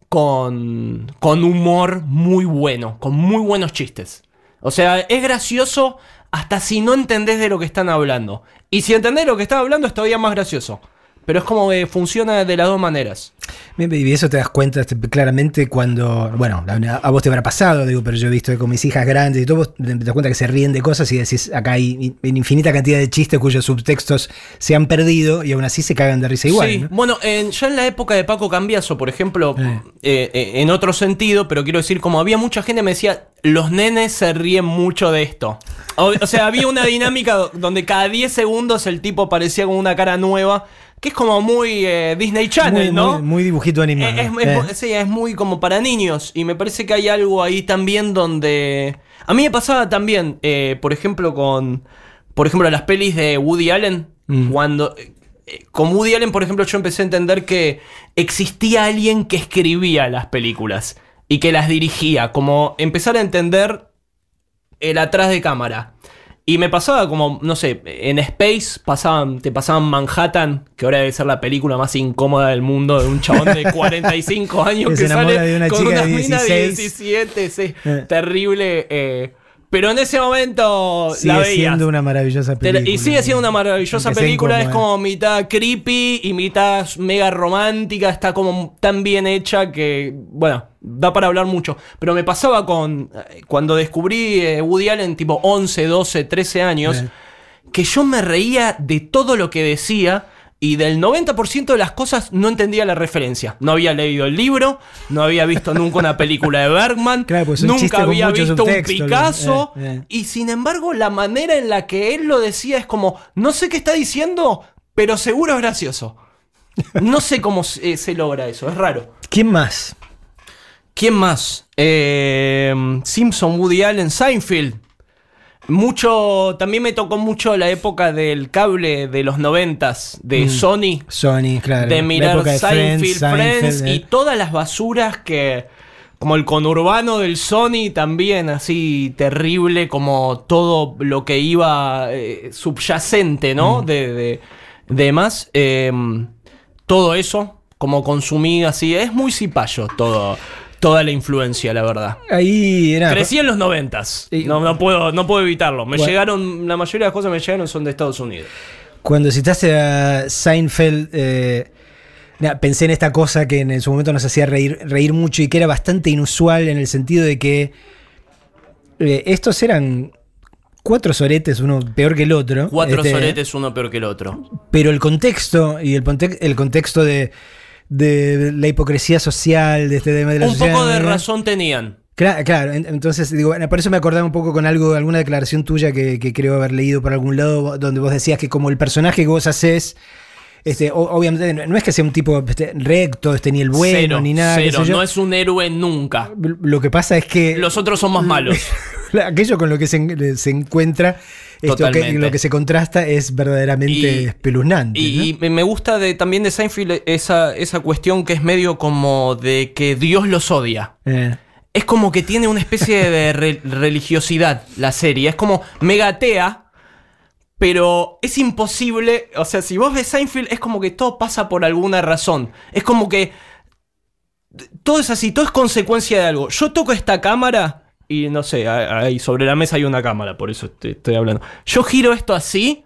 con, con humor muy bueno, con muy buenos chistes. O sea, es gracioso hasta si no entendés de lo que están hablando. Y si entendés lo que están hablando es todavía más gracioso. Pero es como que funciona de las dos maneras. Y eso te das cuenta este, claramente cuando, bueno, a, vos te habrá pasado, digo, pero yo he visto que con mis hijas grandes y todo, vos te das cuenta que se ríen de cosas y decís, acá hay in- infinita cantidad de chistes cuyos subtextos se han perdido y aún así se cagan de risa igual. Sí, ¿no? bueno, en- ya en la época de Paco Cambiaso, por ejemplo, Eh. eh, eh, en otro sentido, pero quiero decir, como había mucha gente que me decía, los nenes se ríen mucho de esto. O, o sea, había una dinámica do- donde cada 10 segundos el tipo aparecía con una cara nueva, que es como muy eh, Disney Channel, muy, ¿no? muy, muy dibujito animado. Es, es- Eh. es- sí, es muy como para niños. Y me parece que hay algo ahí también donde. A mí me pasaba también, eh, por ejemplo, con. Por ejemplo, las pelis de Woody Allen. Mm. Cuando. eh, Con Woody Allen, por ejemplo, yo empecé a entender que existía alguien que escribía las películas y que las dirigía. Como empezar a entender el atrás de cámara. Y me pasaba como, no sé, en Space pasaban, te pasaban Manhattan, que ahora debe ser la película más incómoda del mundo, de un chabón de 45 años Que que, se enamora sale de una con chica una de mina de 16. 17, sí, Eh. terrible. eh, pero en ese momento Sigue la veías. siendo una maravillosa película. Y sigue siendo una maravillosa película, es como mitad creepy y mitad mega romántica, está como tan bien hecha que, bueno, da para hablar mucho. Pero me pasaba con, eh, cuando descubrí eh, Woody Allen tipo 11, 12, 13 años, que yo me reía de todo lo que decía. Y del 90% de las cosas no entendía la referencia. No había leído el libro, no había visto nunca una película de Bergman, pues nunca había visto un Picasso. eh, eh. Y sin embargo, la manera en la que él lo decía es como, no sé qué está diciendo, pero seguro es gracioso. No sé cómo se, eh, se logra eso, es raro. ¿Quién más? ¿Quién más? Eh, Simpson, Woody Allen, Seinfeld. Mucho, también me tocó mucho la época del cable de los noventas, de Mm. Sony, Sony, claro. de mirar de Seinfeld, Friends, Friends, Seinfeld, y eh. todas las basuras que como el conurbano del Sony también, así terrible, como todo lo que iba eh, subyacente, ¿no? De, de, de más. eh, todo eso, como consumí así, es muy cipayo todo, toda la influencia, la verdad. Ahí era. Crecí en los noventas. No, no puedo, no puedo evitarlo. Me Bueno. llegaron, la mayoría de las cosas que me llegaron son de Estados Unidos. Cuando citaste a Seinfeld, eh, pensé en esta cosa que en su momento nos hacía reír, reír mucho y que era bastante inusual en el sentido de que eh, estos eran cuatro soretes, uno peor que el otro. Cuatro este, soretes, uno peor que el otro. Pero el contexto y el contexto de, de la hipocresía social, de este tema de la Un sociedad, poco de razón tenían. Claro, claro, en- entonces digo, bueno, por eso me acordaba un poco con algo, alguna declaración tuya que, que creo haber leído por algún lado, donde vos decías que como el personaje que vos haces, este, obviamente no- es que sea un tipo este, recto, este, ni el bueno, cero, ni nada. cero. No es un héroe nunca. Lo que pasa es que Los otros son más malos. aquello con lo que se encuentra, esto que, lo que se contrasta es verdaderamente Y- espeluznante. ¿no? Y, y me gusta de, también de Seinfeld esa, esa cuestión que es medio como de que Dios los odia. Eh, Es como que tiene una especie de re- religiosidad la serie. Es como megatea, pero es imposible. O sea, si vos ves Seinfeld, es como que todo pasa por alguna razón. Es como que todo es así, todo es consecuencia de algo. Yo toco esta cámara y no sé, ahí sobre la mesa hay una cámara, por eso te- estoy hablando. Yo giro esto así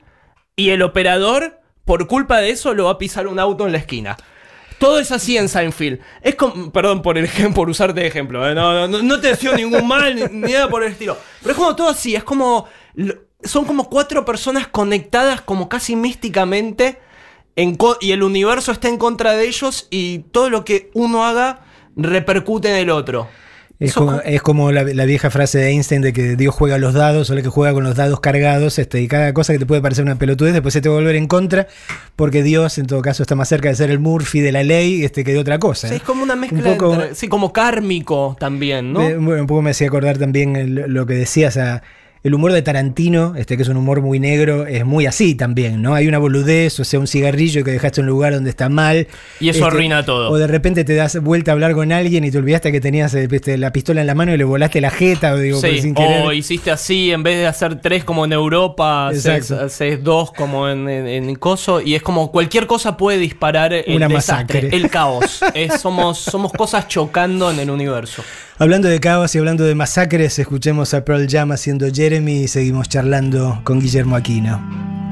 y el operador, por culpa de eso, lo va a pisar un auto en la esquina. Todo es así en Seinfeld. Es como, perdón por el por usarte de ejemplo. ¿eh? No, no, no, te deseo ningún mal ni, nada por el estilo. Pero es como todo así, es como. Son como cuatro personas conectadas como casi místicamente. en y el universo está en contra de ellos. Y todo lo que uno haga repercute en el otro. Es Eso como, co- es como la, la vieja frase de Einstein de que Dios juega los dados, o el que juega con los dados cargados, este, y cada cosa que te puede parecer una pelotudez, después se te va a volver en contra, porque Dios en todo caso está más cerca de ser el Murphy de la ley este, que de otra cosa. Sí, ¿no? es como una mezcla. Un poco- sí, como kármico también, ¿no? Bueno, un poco me hacía acordar también el- lo que decías a. El humor de Tarantino, este que es un humor muy negro, es muy así también, ¿no? Hay una boludez, o sea, un cigarrillo que dejaste en un lugar donde está mal. Y eso arruina todo. O de repente te das vuelta a hablar con alguien y te olvidaste que tenías eh, este, la pistola en la mano y le volaste la jeta, o digo, Sí, pues, sin querer. o hiciste así, en vez de hacer tres como en Europa, haces, dos como en, en, en Coso, y es como cualquier cosa puede disparar el Una desastre, masacre. el caos. Es- somos, somos cosas chocando en el universo. Hablando de caos y hablando de masacres, escuchemos a Pearl Jam haciendo Y seguimos charlando con Guillermo Aquino.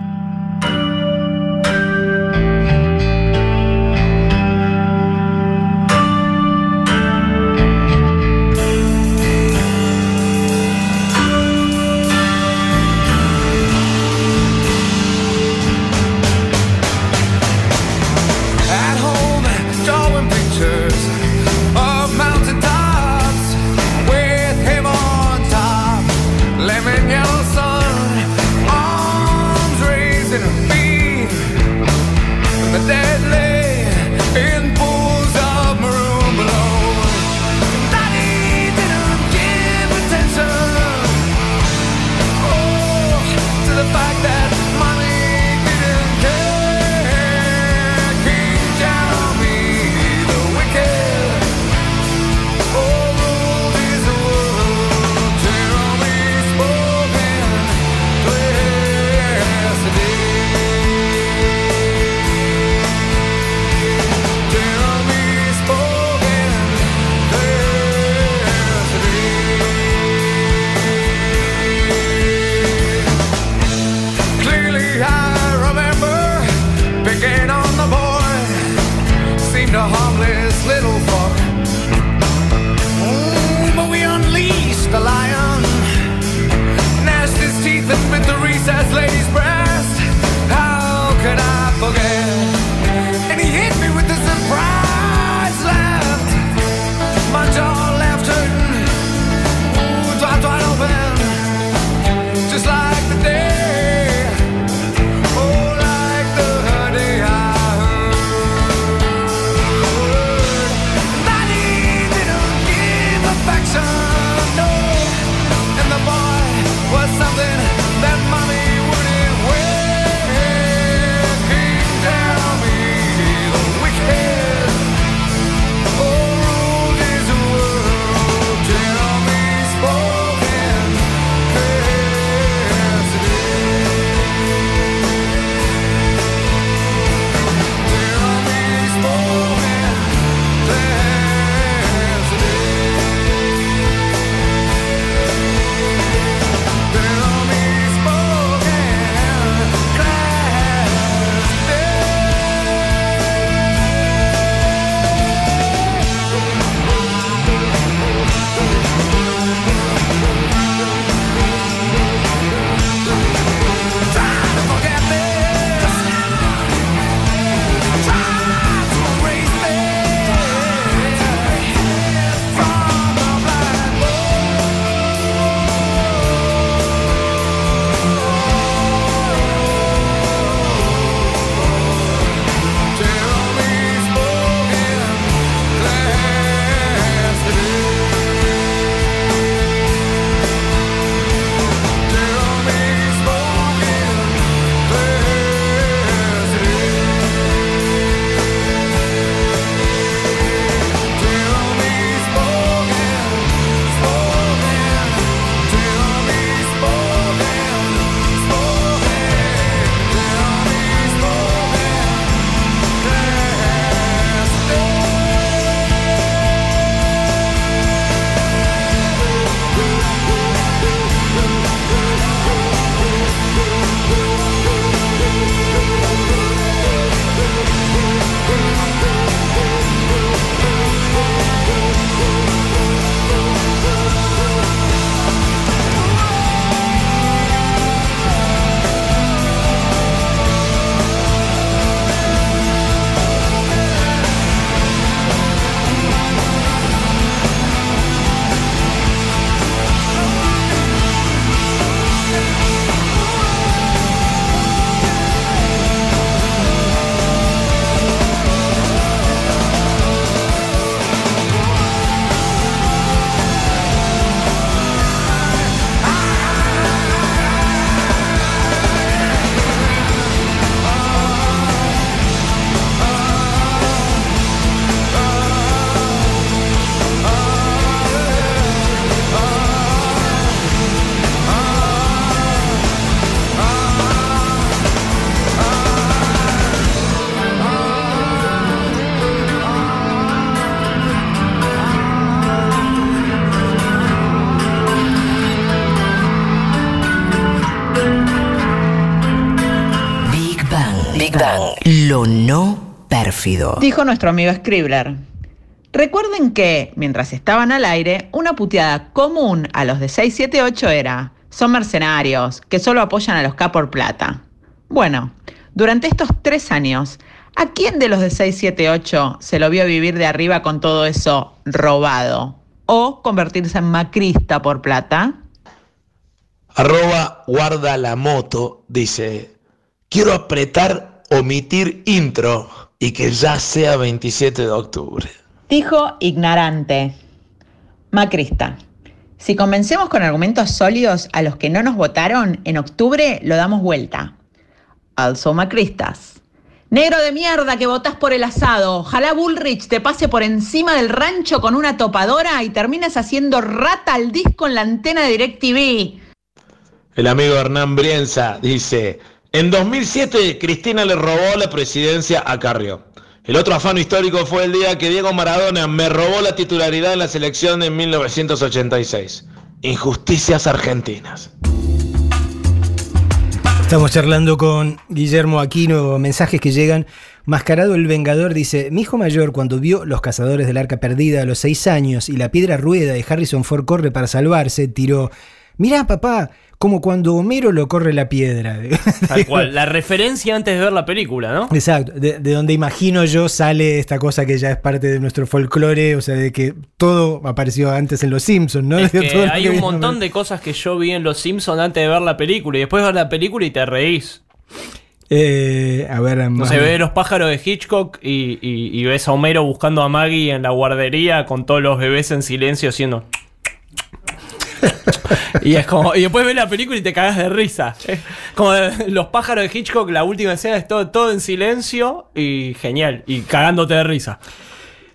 Pérfido. Dijo nuestro amigo Scribbler. Recuerden que, mientras estaban al aire, una puteada común a los de 678 era, son mercenarios, que solo apoyan a los K por plata. Bueno, durante estos tres años, ¿a quién de los de 678 se lo vio vivir de arriba con todo eso robado? ¿O convertirse en macrista por plata? Arroba guarda la moto dice, quiero apretar omitir intro y que ya sea 27 de octubre. Dijo ignorante. Macrista. Si convencemos con argumentos sólidos a los que no nos votaron, en octubre lo damos vuelta. Also macristas. Negro de mierda que votás por el asado. Ojalá Bullrich te pase por encima del rancho con una topadora y termines haciendo rata al disco en la antena de DirecTV. El amigo Hernán Brienza dice, en 2007 Cristina le robó la presidencia a Carrió. El otro afano histórico fue el día que Diego Maradona me robó la titularidad en la selección en 1986. Injusticias argentinas. Estamos charlando con Guillermo Aquino, mensajes que llegan. Mascarado el Vengador dice, mi hijo mayor cuando vio Los Cazadores del Arca Perdida a los seis años y la piedra rueda de Harrison Ford corre para salvarse, tiró, mirá papá, como cuando Homero lo corre la piedra. Tal cual. La referencia antes de ver la película, ¿no? Exacto, de, de donde imagino yo sale esta cosa que ya es parte de nuestro folclore, o sea, de que todo apareció antes en Los Simpsons, ¿no? Es que Todo lo hay un montón de cosas que yo vi en Los Simpsons antes de ver la película y después ver la película y te reís. Eh, a ver, No se ve los pájaros de Hitchcock y, y- y ves a Homero buscando a Maggie en la guardería con todos los bebés en silencio haciendo. y es como. Y después ves la película y te cagas de risa. Como los pájaros de Hitchcock, la última escena es todo, todo en silencio y genial. Y cagándote de risa.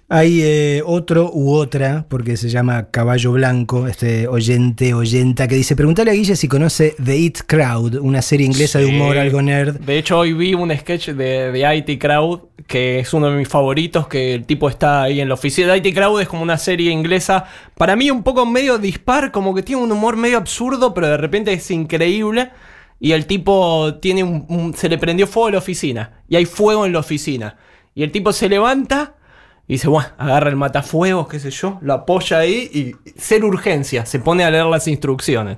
Hay eh, otro u otra, porque se llama Caballo Blanco, este oyente, oyenta, que dice, preguntale a Guille si conoce The It Crowd, una serie inglesa de humor algo nerd. De hecho, hoy vi un sketch de, de IT Crowd, que es uno de mis favoritos, que el tipo está ahí en la oficina. IT Crowd es como una serie inglesa, para mí un poco medio dispar, como que tiene un humor medio absurdo, pero de repente es increíble. Y el tipo tiene un, un- se le prendió fuego a la oficina, y hay fuego en la oficina. Y el tipo se levanta y dice, bueno, agarra el matafuegos, qué sé yo, lo apoya ahí y ser urgencia, se pone a leer las instrucciones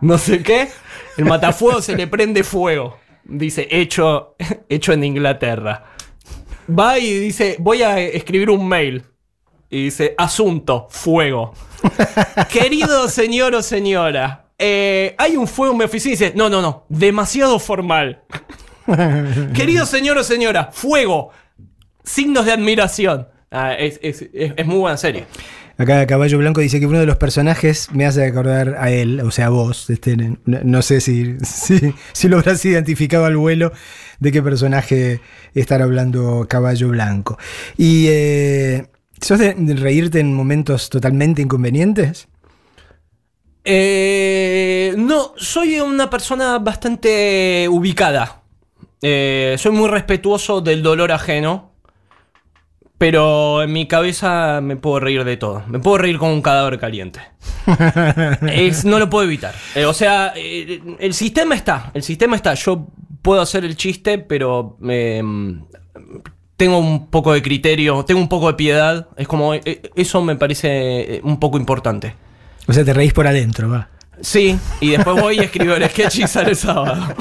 no sé qué, el matafuego se le prende fuego. Dice, hecho, hecho en Inglaterra. Va y dice, voy a escribir un mail. Y dice, asunto, fuego. Querido señor o señora, eh, hay un fuego en mi oficina. Y dice, no, no, no, demasiado formal. Querido señor o señora, fuego. Signos de admiración. Ah, es, es- es- es muy buena serie. Acá Caballo Blanco dice que uno de los personajes me hace acordar a él, o sea, a vos. Este, no, no sé si, si, si lo habrás identificado al vuelo de qué personaje estar hablando Caballo Blanco. Y eh, ¿sos de, de reírte en momentos totalmente inconvenientes? Eh, no, soy una persona bastante ubicada. Eh, soy muy respetuoso del dolor ajeno. Pero en mi cabeza me puedo reír de todo. Me puedo reír con un cadáver caliente. Es- no lo puedo evitar. Eh, o sea, eh, el sistema está. El sistema está. Yo puedo hacer el chiste, pero eh, tengo un poco de criterio, tengo un poco de piedad. Es como. eh, eso me parece un poco importante. O sea, te reís por adentro, va. Sí, y después voy y escribo el sketch y sale el sábado.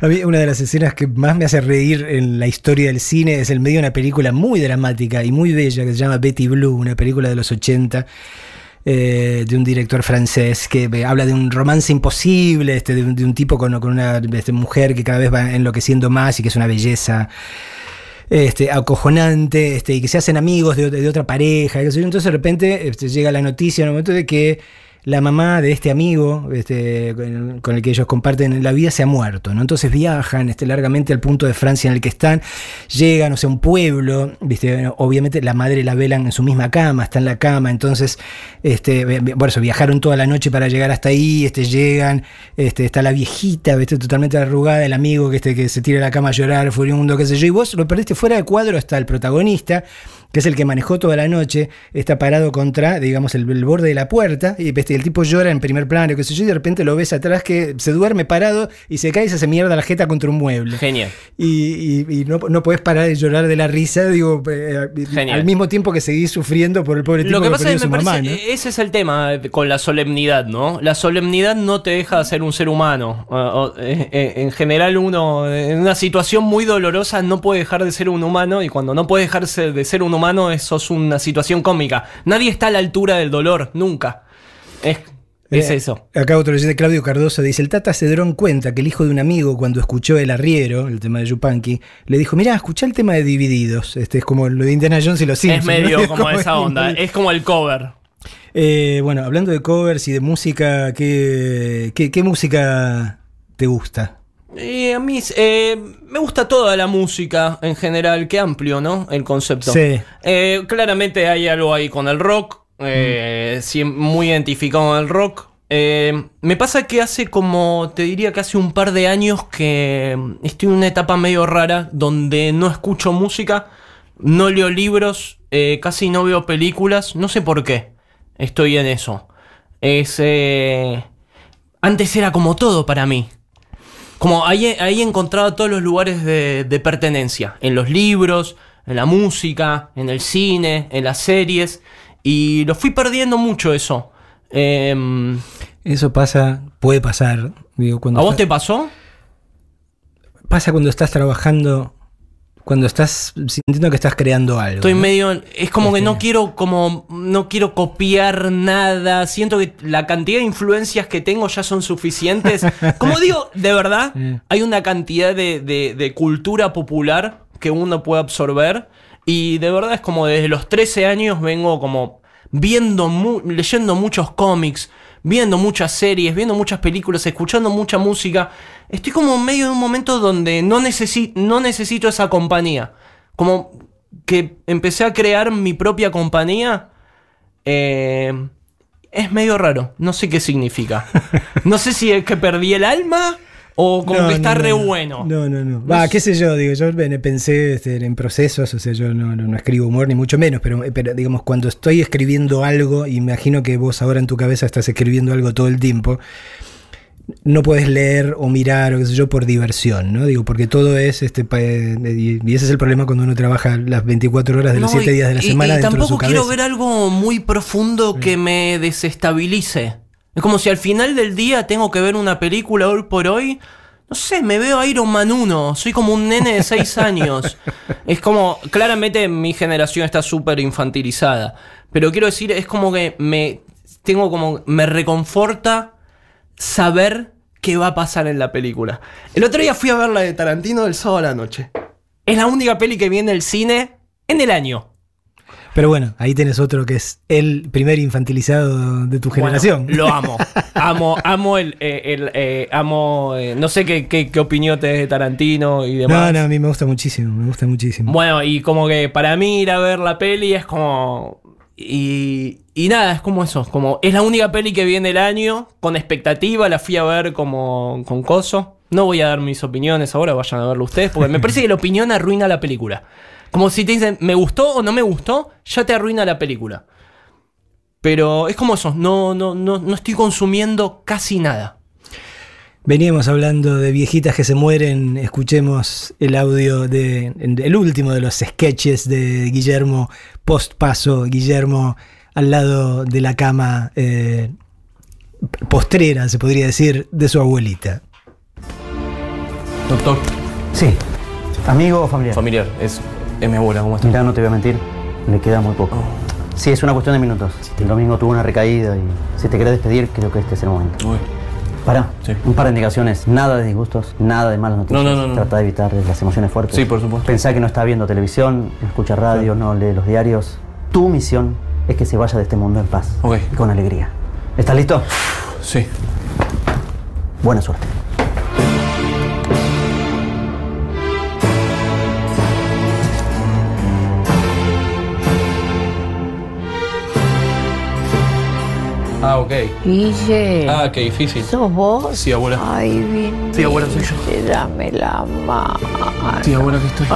A mí una de las escenas que más me hace reír en la historia del cine es el medio de una película muy dramática y muy bella que se llama Betty Blue, una película de los 80 eh, de un director francés que eh, habla de un romance imposible, este, de, un, un tipo con, una este, mujer que cada vez va enloqueciendo más y que es una belleza este, acojonante, este, y que se hacen amigos de, otra pareja. y. Entonces de repente este, llega la noticia en el momento de que la mamá de este amigo este, con, el que ellos comparten la vida se ha muerto. ¿no? Entonces viajan este, largamente al punto de Francia en el que están, llegan o sea, un pueblo, ¿viste? obviamente la madre la velan en su misma cama, está en la cama, entonces, este, por eso viajaron toda la noche para llegar hasta ahí, este, llegan, este, está la viejita, ¿viste? totalmente arrugada, el amigo que, este, que se tira a la cama a llorar, furibundo, qué sé yo, y vos lo perdiste fuera de cuadro hasta el protagonista, que es el que manejó toda la noche, está parado contra, digamos, el, el borde de la puerta, y, este, el tipo llora en primer plano, qué sé yo, y de repente lo ves atrás que se duerme parado y se cae y se hace mierda la jeta contra un mueble. Genial. Y, y- y no, no podés parar de llorar de la risa, digo, eh, al mismo tiempo que seguís sufriendo por el pobre tipo Lo que pasa perdió es que a me su parece, ¿no? ese es el tema con la solemnidad, ¿no? La solemnidad no te deja de ser un ser humano. Eh, eh, en general uno, en una situación muy dolorosa, no puede dejar de ser un humano y cuando no puede dejarse de ser un humano, eso es una situación cómica. Nadie está a la altura del dolor, nunca. Es, es Eh, eso. Acá otro oyente, Claudio Cardoso, dice: El Tata Cedrón cuenta que el hijo de un amigo, cuando escuchó El Arriero, el tema de Yupanqui, le dijo: Mirá, escuchá el tema de Divididos. Este es como lo de Indiana Jones y los Simpsons. Es medio ¿no? como esa onda, es como el cover. Eh, bueno, hablando de covers y de música, ¿qué, qué, qué música te gusta? Eh, a mí eh, me gusta toda la música en general, qué amplio, ¿no? El concepto. Sí. Eh, claramente hay algo ahí con el rock, eh, sí, muy identificado con el rock. Eh, me pasa que hace como, te diría que hace un par de años que estoy en una etapa medio rara donde no escucho música, no leo libros, eh, casi no veo películas, no sé por qué. Estoy en eso. Es, antes era como todo para mí. Como ahí, ahí encontraba todos los lugares de, de pertenencia. En los libros, en la música, en el cine, en las series. Y lo fui perdiendo mucho eso. Em, Eso pasa, puede pasar. Digo, cuando ¿A vos te pasó? pasa cuando estás trabajando, cuando estás sintiendo que estás creando algo. Estoy ¿no? medio. Es como que Este- no quiero como. No quiero copiar nada. Siento que la cantidad de influencias que tengo ya son suficientes. Como digo, de verdad, hay una cantidad de, de- de cultura popular que uno puede absorber. Y de verdad es como desde los 13 años vengo como viendo, mu- leyendo muchos cómics, viendo muchas series, viendo muchas películas, escuchando mucha música. Estoy como en medio de un momento donde no, necesi- no necesito esa compañía. Como que empecé a crear mi propia compañía. eh, es medio raro. No sé qué significa. No sé si es que perdí el alma o como No, que está no, re no. bueno. No, no, no. Va, qué sé yo, digo, yo pensé este, en procesos, o sea, yo no, no- no escribo humor ni mucho menos, pero, pero digamos, cuando estoy escribiendo algo, imagino que vos ahora en tu cabeza estás escribiendo algo todo el tiempo, no puedes leer o mirar o qué sé yo por diversión, ¿no? Digo, porque todo es, este, y, ese es el problema cuando uno trabaja las 24 horas de los No, 7 y- días de la y- semana y dentro de su tampoco cabeza. quiero ver algo muy profundo que me desestabilice. Es como si al final del día tengo que ver una película hoy por hoy. No sé, me veo Iron Man 1. Soy como un nene de 6 años. Es como, claramente mi generación está súper infantilizada. Pero quiero decir, es como que me tengo como. me reconforta saber qué va a pasar en la película. El otro día fui a ver la de Tarantino del sábado a la noche. Es la única peli que viene del cine en el año. Pero bueno, ahí tenés otro que es el primer infantilizado de tu Bueno, generación. lo amo. Amo, amo el, eh, el, eh, amo. eh, no sé qué, qué, qué opinión tenés de Tarantino y demás. No, no, a mí me gusta muchísimo, me gusta muchísimo. Bueno, y como que para mí ir a ver la peli es como. Y, y nada, es como eso. Como es la única peli que viene el año, con expectativa, la fui a ver como con coso. No voy a dar mis opiniones ahora, vayan a verlo ustedes, porque me parece que la opinión arruina la película. Como si te dicen, me gustó o no me gustó, ya te arruina la película. Pero es como eso, no, no, no, no estoy consumiendo casi nada. Veníamos hablando de viejitas que se mueren. Escuchemos el audio de el último de los sketches de Guillermo post paso. Guillermo al lado de la cama eh, postrera, se podría decir, de su abuelita. Doctor. Sí. ¿Amigo o familiar? Familiar, es, es mi abuela, ¿cómo está? Mira, no te voy a mentir, le queda muy poco. Sí, es una cuestión de minutos. El domingo tuvo una recaída y si te querés despedir, creo que este es el momento. Pará, un par de indicaciones, nada de disgustos, nada de malas noticias. No, no, no, no. Trata de evitar las emociones fuertes. Sí, por supuesto. Pensá que no está viendo televisión, no escucha radio, no lee los diarios. Tu misión es que se vaya de este mundo en paz y con alegría. ¿Estás listo? Sí. Buena suerte. Ah, ok. Guille. Ah, qué difícil. ¿Sos vos? Sí, abuela. Ay, bien. Sí, abuela, soy yo. Dame la mano. Sí, abuela, aquí estoy.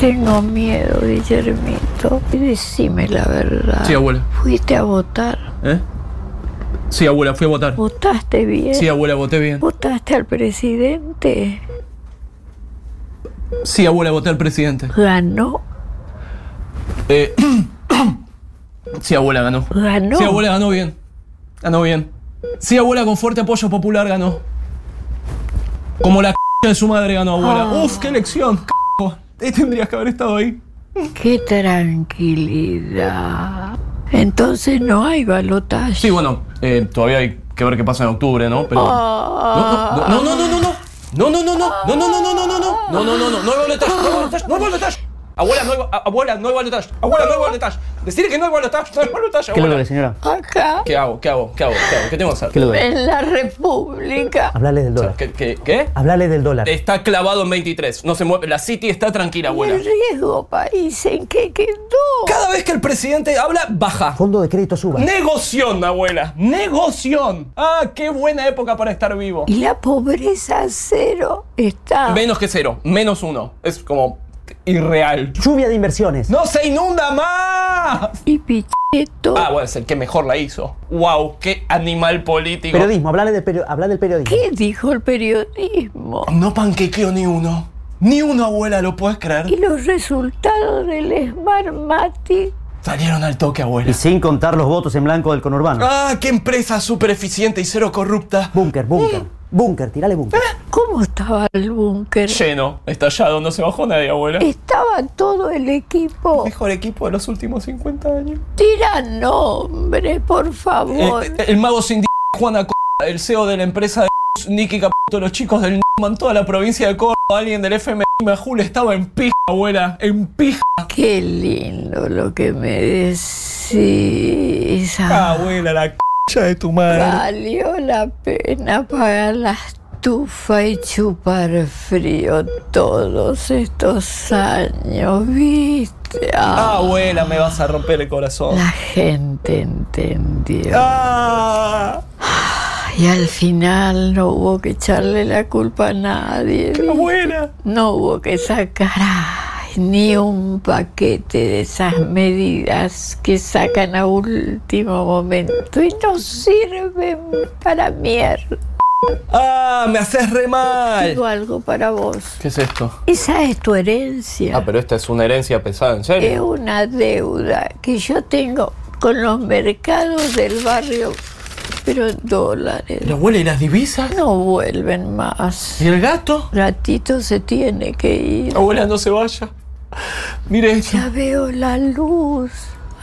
Tengo miedo, Guillermito. Decime la verdad. Sí, abuela. ¿Fuiste a votar? ¿Eh? Sí, abuela, fui a votar. ¿Votaste bien? Sí, abuela, voté bien. ¿Votaste al presidente? Sí, abuela, voté al presidente. ¿Ganó? Eh, sí, abuela, ganó. ¿Ganó? Sí, abuela, ganó bien. Ganó bien. Sí, abuela, con fuerte apoyo popular ganó. Como la c de su madre ganó, abuela. Ah. Uf, qué elección. Eh, Tendrías que haber estado ahí. ¡Qué tranquilidad! Entonces no hay balotaje. Sí, bueno, eh, todavía hay que ver qué pasa en octubre, ¿no? Pero. Ah. No, no, no, no, no, no. No, no, no, no, no, no, no, no, no, no, no, no, no, no, no, no hay balotaje, no hay balotaje, no hay balotaje. Abuela, no hay, abuela, no hay balotaje. Abuela, no hay balotaje. Decirle que no hay balotaje, no hay balotaje, ¿Qué le abuela. duele, señora? Acá, ¿Qué hago? ¿Qué hago? ¿Qué hago? ¿Qué hago? ¿Qué tengo que hacer? ¿Qué le duele? en la República. Hablale del dólar. ¿Qué? ¿Qué? qué? Hablale del dólar. Está clavado en 23. No se mueve. La City está tranquila, abuela. El riesgo país en que quedó. Cada vez que el presidente habla, baja. Fondo de crédito suba. Negoción, abuela. Negoción. Ah, qué buena época para estar vivo. Y la pobreza cero está. Menos que cero. Menos uno. Es como irreal. Lluvia de inversiones. ¡No se inunda más! Y Pichetto. Ah, bueno, es el que mejor la hizo. ¡Wow! ¡Qué animal político! Periodismo, hablale del, perio- habla del periodismo. ¿Qué dijo el periodismo? No panquequeo ni uno. Ni uno, abuela, ¿lo puedes Y creer? los resultados del Smartmatic. Salieron al toque, Y abuela. sin contar los votos en blanco del conurbano. ¡Ah, qué empresa súper eficiente y cero corrupta! Búnker, búnker. Búnker, tirale búnker. ¿Cómo estaba el búnker? Lleno, estallado, no se bajó nadie, abuela. Estaba todo el equipo. Mejor equipo de los últimos 50 años. Tira nombre, por favor. El, el mago sin Juana C- el CEO de la empresa de Nicky Caputo, los chicos del N***man, toda la provincia de Córdoba, alguien del FMI Majul estaba en pija, abuela, en pija. Qué lindo lo que me decís. Ah, abuela, la c de tu madre. Valió la pena pagar la estufa y chupar frío todos estos años, ¿viste? Ah, abuela, me vas a romper el corazón. la gente entendió. Ah, Y al final no hubo que echarle la culpa a nadie. ¿viste? abuela. No hubo que sacar ni un paquete de esas medidas que sacan a último momento y no sirven para mierda. Ah, me haces re mal. Digo algo para vos. ¿Qué es esto? Esa es tu herencia. Ah, pero esta es una herencia pesada, ¿en Es serio? una deuda que yo tengo con los mercados del barrio, pero dólares. ¿La abuela y las divisas? No vuelven más. ¿Y el gato? Gatito se tiene que ir. Abuela, no se vaya. Mire esto. Ya veo la luz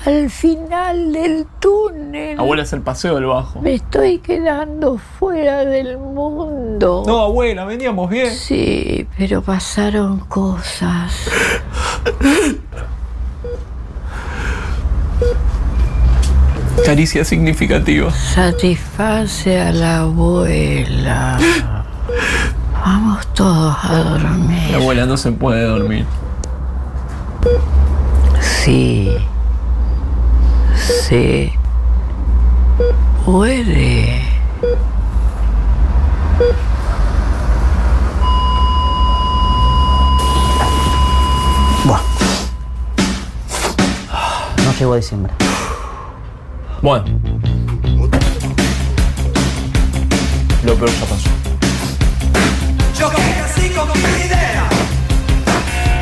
al final del túnel. Abuela, es el paseo del bajo. Me estoy quedando fuera del mundo. No, abuela, veníamos bien. Sí, pero pasaron cosas. Caricia significativa. Satisface a la abuela. Vamos todos a La dormir. abuela no se puede dormir. Sí. Sí. Puede. Buah. No llegó a diciembre. Bueno. Lo peor ya pasó. Yo que nací con mi idea.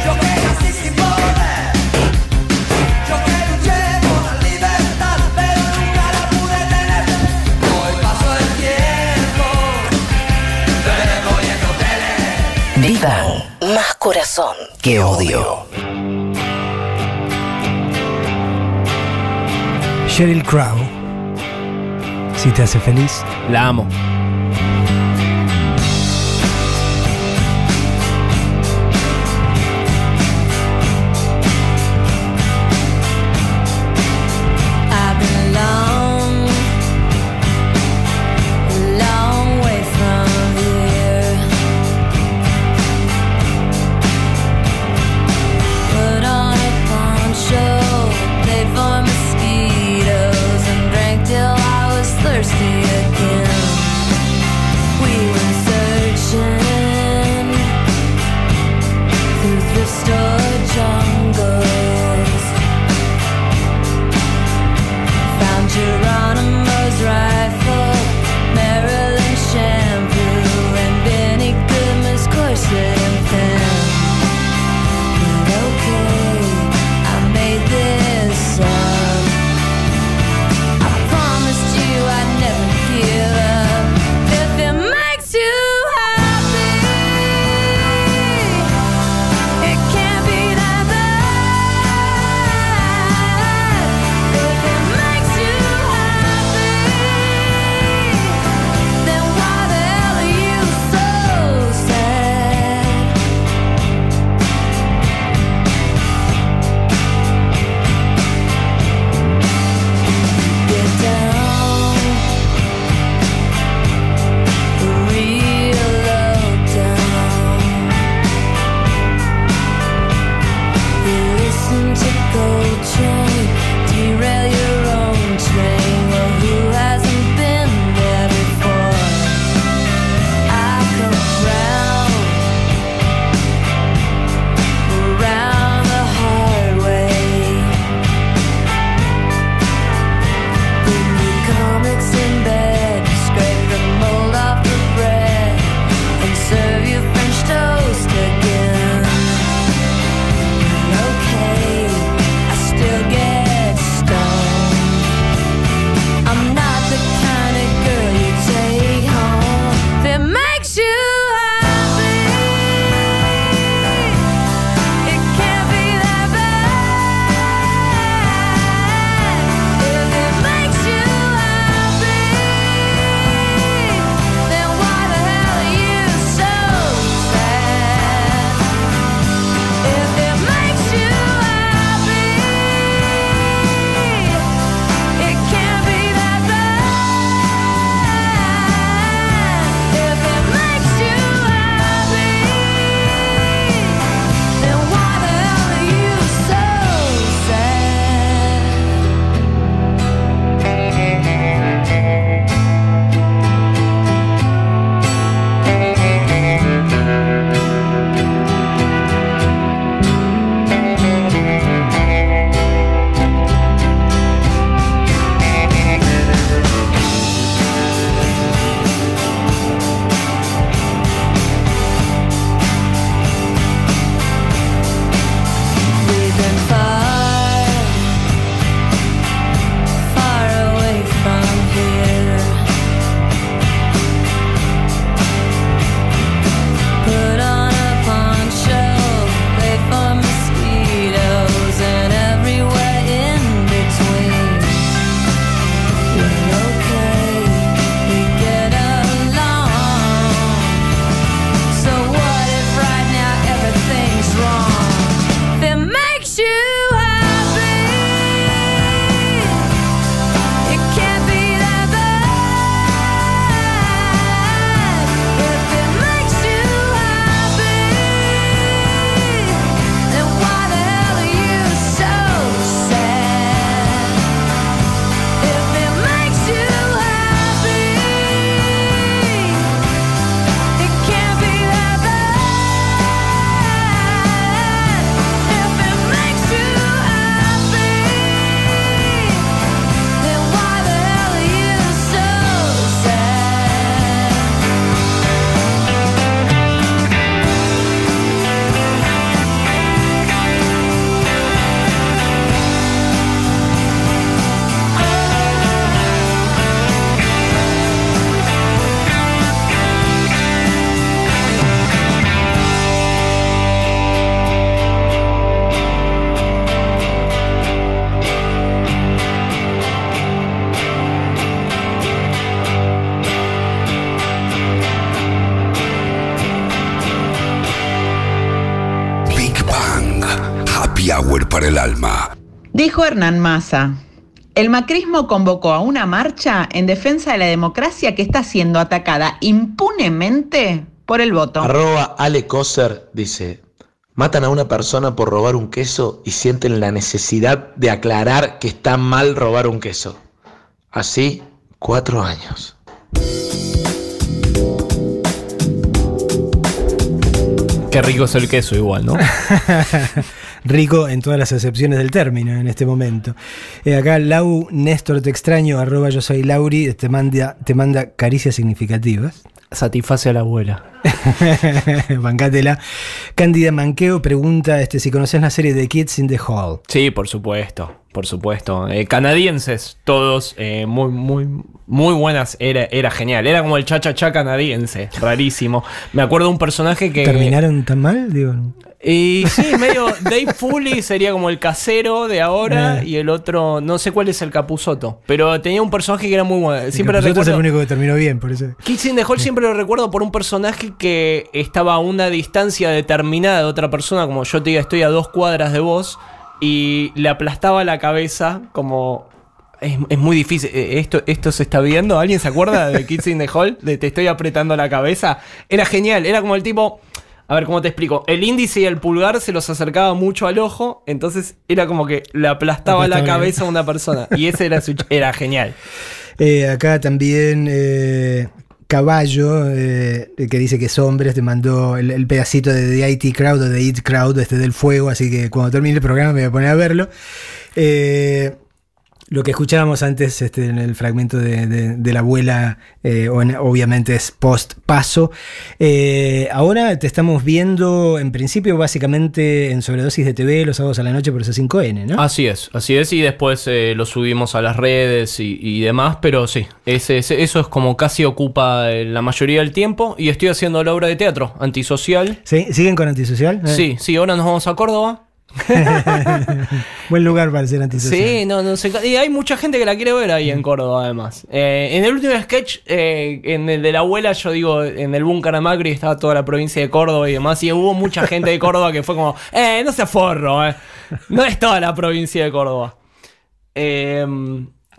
Yo que nací sin poder. Yo que luché por la libertad, pero nunca la pude tener. Hoy pasó el tiempo. Tengo y en hoteles. Vivan más corazón que odio. Sheryl Crow. Si te hace feliz. La amo. Para el alma. Dijo Hernán Massa. El macrismo convocó a una marcha en defensa de la democracia que está siendo atacada impunemente por el voto. Arroba Ale Coser dice, matan a una persona por robar un queso y sienten la necesidad de aclarar que está mal robar un queso. Así, cuatro años. Qué rico es el queso igual, ¿no? Rico en todas las acepciones del término en este momento. Eh, acá Lau Néstor te extraño, arroba yo soy Lauri, te manda, te manda caricias significativas. Satisface a la abuela. Bancátela. Cándida Manqueo pregunta este, si conoces la serie de Kids in the Hall. Sí, por supuesto, por supuesto. Eh, canadienses, todos, eh, muy, muy, muy buenas. Era, era genial. Era como el cha-cha-cha canadiense, rarísimo. Me acuerdo de un personaje que. ¿Terminaron tan mal? Digo, Y sí, medio Dave Foley sería como el casero de ahora Eh. y el otro, no sé cuál es el Capuzoto, pero tenía un personaje que era muy bueno. Siempre Capuzotto es el único que terminó bien, por eso. Kids in the Hall siempre lo recuerdo por un personaje que estaba a una distancia determinada de otra persona, como yo te diga, estoy a dos cuadras de vos, y le aplastaba la cabeza como... Es, es muy difícil. Eh, ¿Esto, ¿Esto se está viendo? ¿Alguien se acuerda de Kids in the Hall? De te estoy apretando la cabeza. Era genial. Era como el tipo... A ver, ¿cómo te explico? El índice y el pulgar se los acercaba mucho al ojo, entonces era como que le aplastaba la Aplastaba la- cabeza a una persona. Y ese era, su- era genial. Eh, acá también eh, Caballo, eh, que dice que es hombre, te mandó el, pedacito de The IT Crowd o The It Crowd este del fuego, así que cuando termine el programa me voy a poner a verlo. Eh, lo que escuchábamos antes este, en el fragmento de, de- de la abuela, eh, obviamente es post-paso. Eh, ahora te estamos viendo, en principio, básicamente en sobredosis de TV los sábados a la noche por ese 5N, ¿no? Así es, así es, y después eh, lo subimos a las redes y, y demás, pero sí, ese, ese- eso es como casi ocupa eh, la mayoría del tiempo y estoy haciendo la obra de teatro, antisocial. ¿Sí? ¿Siguen con antisocial? Sí, sí, ahora nos vamos a Córdoba. Buen lugar para ser antisocial. Sí, no, no sé. Y hay mucha gente que la quiere ver ahí en Córdoba, además. Eh, en el último sketch, eh, en el de la abuela, yo digo, en el búnker de Macri estaba toda la provincia de Córdoba y demás. Y hubo mucha gente de Córdoba que fue como, eh, no se forro, eh. No es toda la provincia de Córdoba. Eh,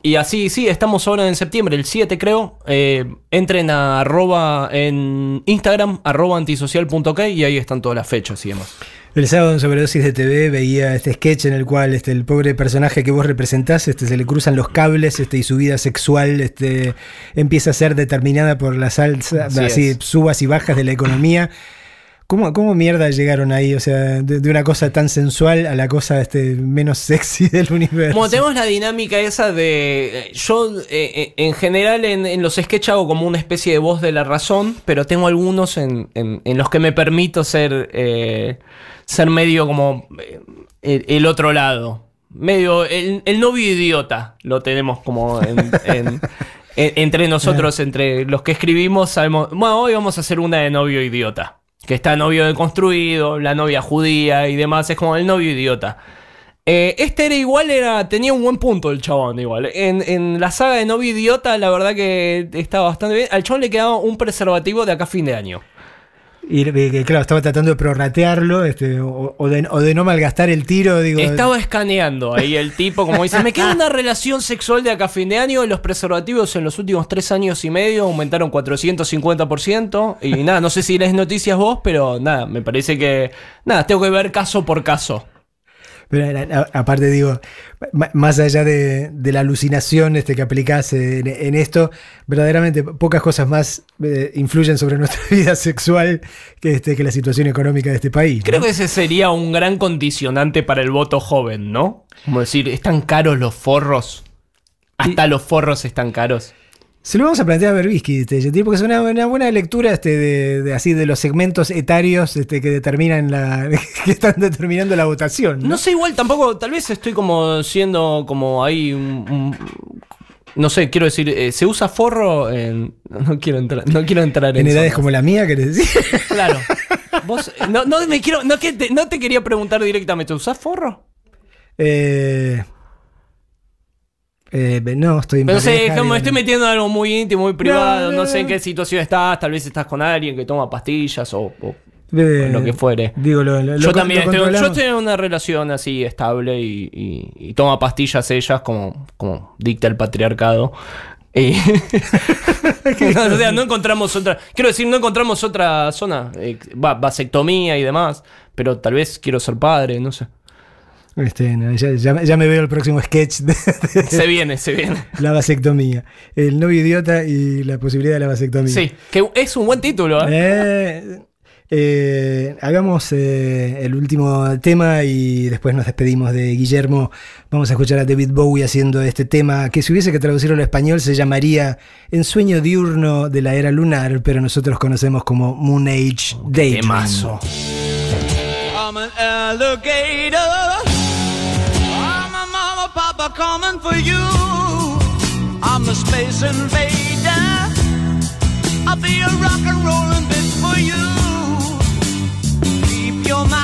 y así, sí, estamos ahora en septiembre, el 7 creo. Eh, entren a arroba en Instagram, arroba antisocial.ok y ahí están todas las fechas y demás. El sábado en Sobredosis de TV veía este sketch en el cual este, el pobre personaje que vos representás este, se le cruzan los cables este, y su vida sexual este, empieza a ser determinada por las alza, Así subas y bajas de la economía. ¿Cómo, ¿Cómo mierda llegaron ahí? O sea, de, de una cosa tan sensual a la cosa este, menos sexy del universo. Como tenemos la dinámica esa de. eh, Yo, eh, eh, en general, en, en los sketches hago como una especie de voz de la razón, pero tengo algunos en, en- en los que me permito ser. eh, ser medio como. el, el otro lado. Medio. El, el novio idiota. Lo tenemos como en. en- en- entre nosotros, entre los que escribimos, sabemos. Bueno, hoy vamos a hacer una de novio idiota. Que está novio deconstruido, la novia judía y demás. Es como el novio idiota. Eh, este era igual, era, tenía un buen punto el chabón igual. En, en la saga de Novio Idiota, la verdad que estaba bastante bien. Al chabón le quedaba un preservativo de acá a fin de año. Eh, claro, estaba tratando de prorratearlo este, o, o de, o de no malgastar el tiro. Digo, Estaba escaneando ahí el tipo, como dice, me queda una relación sexual de acá a fin de año. Los preservativos en los últimos tres años y medio aumentaron 450%. Y nada, no sé si lees noticias vos, pero nada, me parece que. Nada, tengo que ver caso por caso. Pero a- aparte digo, más allá de, de la alucinación este, que aplicás en, en esto, verdaderamente pocas cosas más eh, influyen sobre nuestra vida sexual que, este, que la situación económica de este país. ¿no? Creo que ese sería un gran condicionante para el voto joven, ¿no? Como decir, ¿están caros los forros? Hasta los forros están caros. Se lo vamos a plantear a Berbisky, este, porque es una, una buena lectura este, de, de así de los segmentos etarios este, que determinan la. que están determinando la votación. ¿no? No sé, igual tampoco, tal vez estoy como siendo como ahí un- un- no sé, quiero decir, eh, ¿se usa forro en... No quiero entrar, no quiero entrar en En edades zonas. como la mía, querés decir. Claro. Vos, eh, no, no me quiero, no, que te, no te quería preguntar directamente, ¿usás forro? Eh, eh, no, estoy en Pero sé, como me estoy metiendo en algo muy íntimo, muy privado, no, no. sé en qué situación estás, tal vez estás con alguien que toma pastillas o... o- lo que fuere. Digo, lo, lo- yo también estoy, yo estoy en una relación así estable y, y- y toma pastillas ellas como, como dicta el patriarcado. Y- no, o sea, no encontramos otra. Quiero decir, no encontramos otra zona. eh, va- vasectomía y demás. Pero tal vez quiero ser padre, no sé. Este, no, ya, ya- ya me veo el próximo sketch de, de Se viene, se viene. la vasectomía. El novio idiota y la posibilidad de la vasectomía. Sí, que es un buen título, ¿eh? Eh, eh, hagamos eh, el último tema y después nos despedimos de Guillermo. Vamos a escuchar a David Bowie haciendo este tema que si hubiese que traducirlo al español se llamaría Ensueño diurno de la era lunar, pero nosotros conocemos como Moon Age Daydream. I'm an alligator. I'm a coming for you. I'm a space invader. I'll be a rock and rollin' bitch for you. Keep your mouth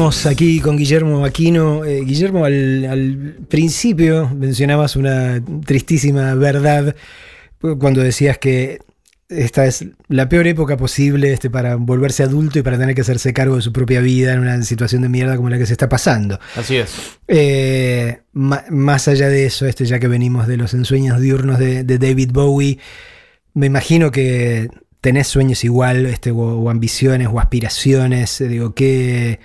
Estamos aquí con Guillermo Aquino. Eh, Guillermo, al, al principio mencionabas una tristísima verdad cuando decías que esta es la peor época posible este, para volverse adulto y para tener que hacerse cargo de su propia vida en una situación de mierda como la que se está pasando. Así es. Eh, más allá de eso, este, ya que venimos de los ensueños diurnos de, de David Bowie, me imagino que tenés sueños igual, este, o, o ambiciones o aspiraciones. eh, Digo, ¿qué,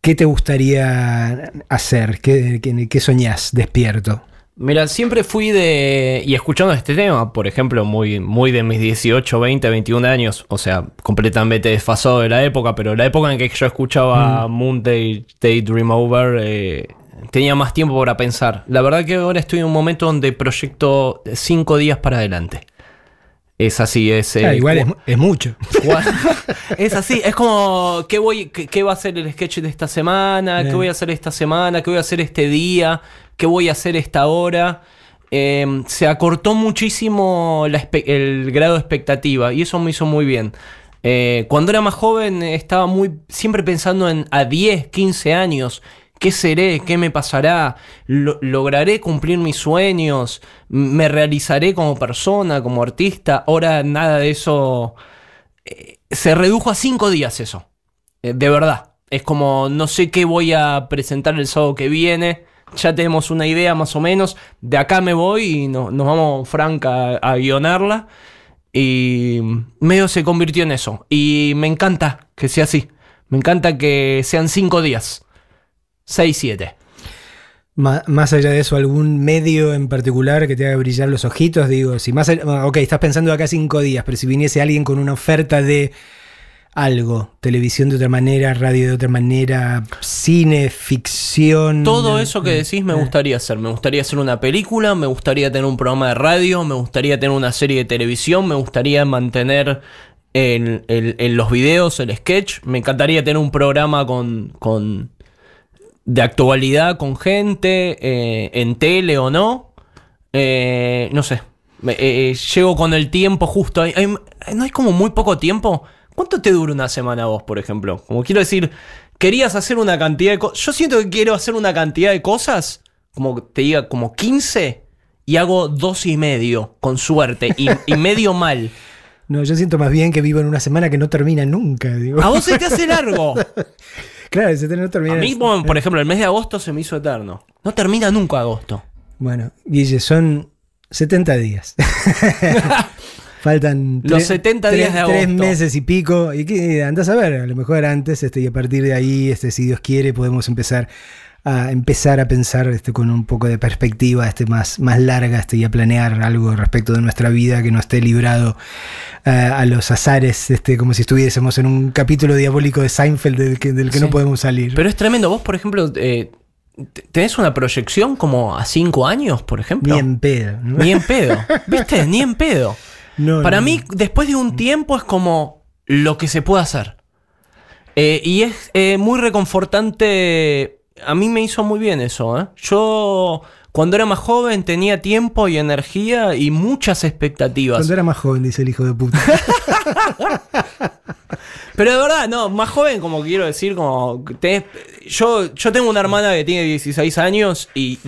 ¿qué te gustaría hacer? ¿Qué, qué, qué soñás despierto? Mira, siempre fui de. Y escuchando este tema, por ejemplo, muy, muy de mis 18, 20, 21 años, o sea, completamente desfasado de la época, pero la época en que yo escuchaba Moon Day, Daydream Over, eh, tenía más tiempo para pensar. La verdad que ahora estoy en un momento donde proyecto 5 días para adelante. Es así, es. eh, Ah, igual es, mucho. es así, es como ¿qué, voy, qué, qué va a ser el sketch de esta semana? ¿Qué Eh. voy a hacer esta semana? ¿Qué voy a hacer este día? ¿Qué voy a hacer esta hora? Eh, se acortó muchísimo la el grado de expectativa y eso me hizo muy bien. Eh, cuando era más joven eh, estaba muy siempre pensando en a 10, 15 años. ¿Qué seré? ¿Qué me pasará? Lo- ¿Lograré cumplir mis sueños? ¿Me realizaré como persona, como artista? Ahora nada de eso se redujo a cinco días eso. Eh, de verdad. Es como, no sé qué voy a presentar el sábado que viene. Ya tenemos una idea más o menos. De acá me voy y no- nos vamos franca a, a guionarla. Y medio se convirtió en eso. Y me encanta que sea así. Me encanta que sean cinco días. Seis, siete. Ma- Más allá de eso, algún medio en particular que te haga brillar los ojitos, digo, si más allá- ok, estás pensando acá cinco días, pero si viniese alguien con una oferta de algo, televisión de otra manera, radio de otra manera, cine, ficción. Todo eso que decís me gustaría hacer. Me gustaría hacer una película, me gustaría tener un programa de radio, me gustaría tener una serie de televisión, me gustaría mantener en, en- en los videos el sketch, me encantaría tener un programa con, con de actualidad con gente, eh, en tele o no. Eh, no sé. Eh, eh, llego con el tiempo justo. Hay- hay- ¿No hay como muy poco tiempo? ¿Cuánto te dura una semana vos, por ejemplo? Como quiero decir, querías hacer una cantidad de cosas. Yo siento que quiero hacer una cantidad de cosas, como te diga, como 15, y hago dos y medio, con suerte, y, y medio mal. No, yo siento más bien que vivo en una semana que no termina nunca. Digo. A vos se te hace largo. claro, se te no termina. A mí, bueno, por ejemplo, el mes de agosto se me hizo eterno. No termina nunca agosto. Bueno, Guille, son 70 días. Faltan Los tre- 70 tre- días de Tres agosto. meses y pico. Y que andás a ver, a lo mejor antes, este, y a partir de ahí, este, si Dios quiere, podemos empezar a empezar a pensar este, con un poco de perspectiva este, más, más larga este, y a planear algo respecto de nuestra vida que no esté librado eh, a los azares, este, como si estuviésemos en un capítulo diabólico de Seinfeld del que, del que no podemos salir. Pero es tremendo. Vos, por ejemplo, eh, ¿tenés una proyección como a 5 años, por ejemplo? Ni en pedo. ¿no? Ni en pedo. ¿Viste? Ni en pedo. No, Para no. mí, después de un tiempo, es como lo que se puede hacer. Eh, y es eh, muy reconfortante. A mí me hizo muy bien eso. ¿eh? Yo, cuando era más joven, tenía tiempo y energía y muchas expectativas. Cuando era más joven, dice el hijo de puta. Pero de verdad, no, más joven, como quiero decir, como. tenés- yo, yo tengo una hermana que tiene 16 años y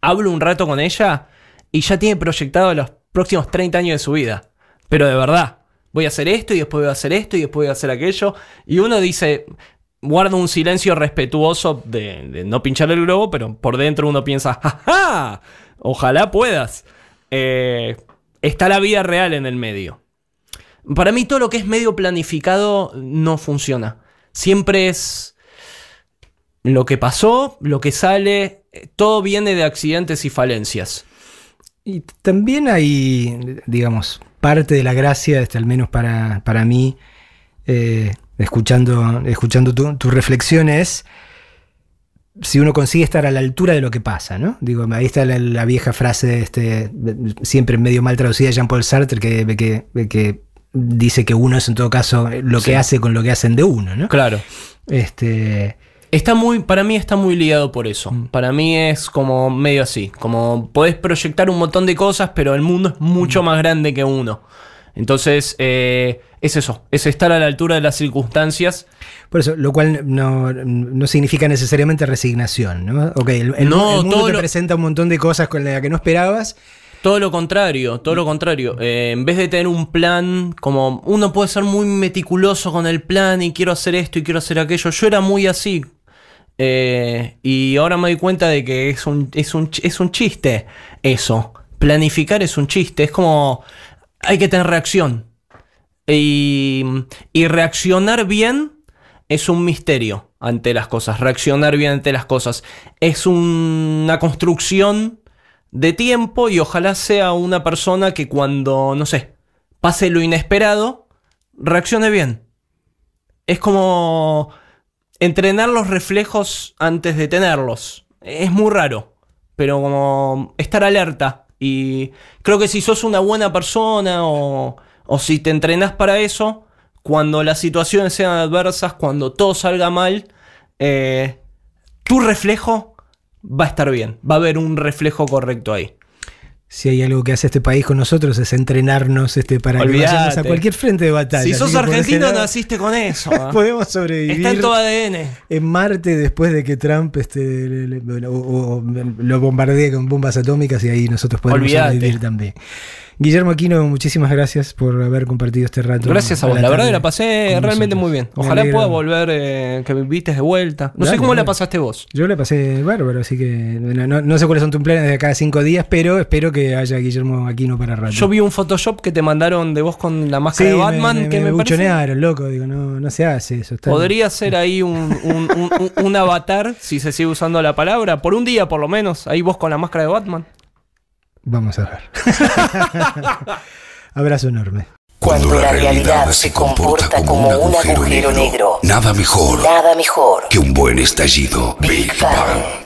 hablo un rato con ella y ya tiene proyectado los próximos 30 años de su vida. Pero de verdad, voy a hacer esto y después voy a hacer esto y después voy a hacer aquello. Y uno dice, guarda un silencio respetuoso de, no pinchar el globo, pero por dentro uno piensa, ¡jaja! Ojalá puedas. Eh, está la vida real en el medio. Para mí todo lo que es medio planificado no funciona. Siempre es lo que pasó, lo que sale, todo viene de accidentes y falencias. Y también hay, digamos, parte de la gracia, este, al menos para, para mí, eh, escuchando, escuchando tu, tu reflexión, es si uno consigue estar a la altura de lo que pasa, ¿no? Digo, ahí está la, la vieja frase, este, siempre medio mal traducida de Jean-Paul Sartre, que, que, que dice que uno es en todo caso lo que hace con lo que hacen de uno, ¿no? Claro. Este, Está muy, para mí está muy ligado por eso. Para mí es como medio así. Como podés proyectar un montón de cosas, pero el mundo es mucho más grande que uno. Entonces, eh, es eso, es estar a la altura de las circunstancias. Por eso, lo cual no, no significa necesariamente resignación, ¿no? Ok, el, el- No, el mundo todo te lo- presenta un montón de cosas con las que no esperabas. Todo lo contrario, todo lo contrario. Eh, en vez de tener un plan, como uno puede ser muy meticuloso con el plan y quiero hacer esto y quiero hacer aquello. Yo era muy así. Eh, y ahora me doy cuenta de que es un, es, un, es un chiste eso. Planificar es un chiste. Es como hay que tener reacción. Y, reaccionar bien es un misterio ante las cosas. Reaccionar bien ante las cosas. Es un- una construcción de tiempo y ojalá sea una persona que cuando, no sé, pase lo inesperado, reaccione bien. Es como entrenar los reflejos antes de tenerlos. Es muy raro, pero como estar alerta. Y creo que si sos una buena persona o, o si te entrenás para eso, cuando las situaciones sean adversas, cuando todo salga mal, eh, tu reflejo va a estar bien. Va a haber un reflejo correcto ahí. Si hay algo que hace este país con nosotros es entrenarnos este, para que vayamos a cualquier frente de batalla. Si sos argentino, lado, naciste con eso. ¿ah? Podemos sobrevivir. Está en tu ADN. En Marte, después de que Trump este, le- le- bueno, o- o lo bombardee con bombas atómicas, y ahí nosotros podemos sobrevivir también. Guillermo Aquino, muchísimas gracias por haber compartido este rato. Gracias a vos. La verdad tarde que la pasé realmente nosotros. muy bien. Me Ojalá pueda volver, eh, que me invites de vuelta. No sé cómo la pasaste vos. Yo la pasé bárbaro, así que no, no- no sé cuáles son tus planes de cada cinco días, pero espero que haya Guillermo Aquino para rato. Yo vi un Photoshop que te mandaron de vos con la Sí, máscara de me- Batman me, que me me, buchonearon, loco. Digo, no, no se hace eso. está- Podría ser ahí un- un- un- un avatar, si se sigue usando la palabra, por un día por lo menos. Ahí vos con la máscara de Batman. Vamos a ver. Abrazo enorme. Cuando la realidad se comporta como un agujero negro. Nada mejor Nada mejor. que un buen estallido. Big Bang.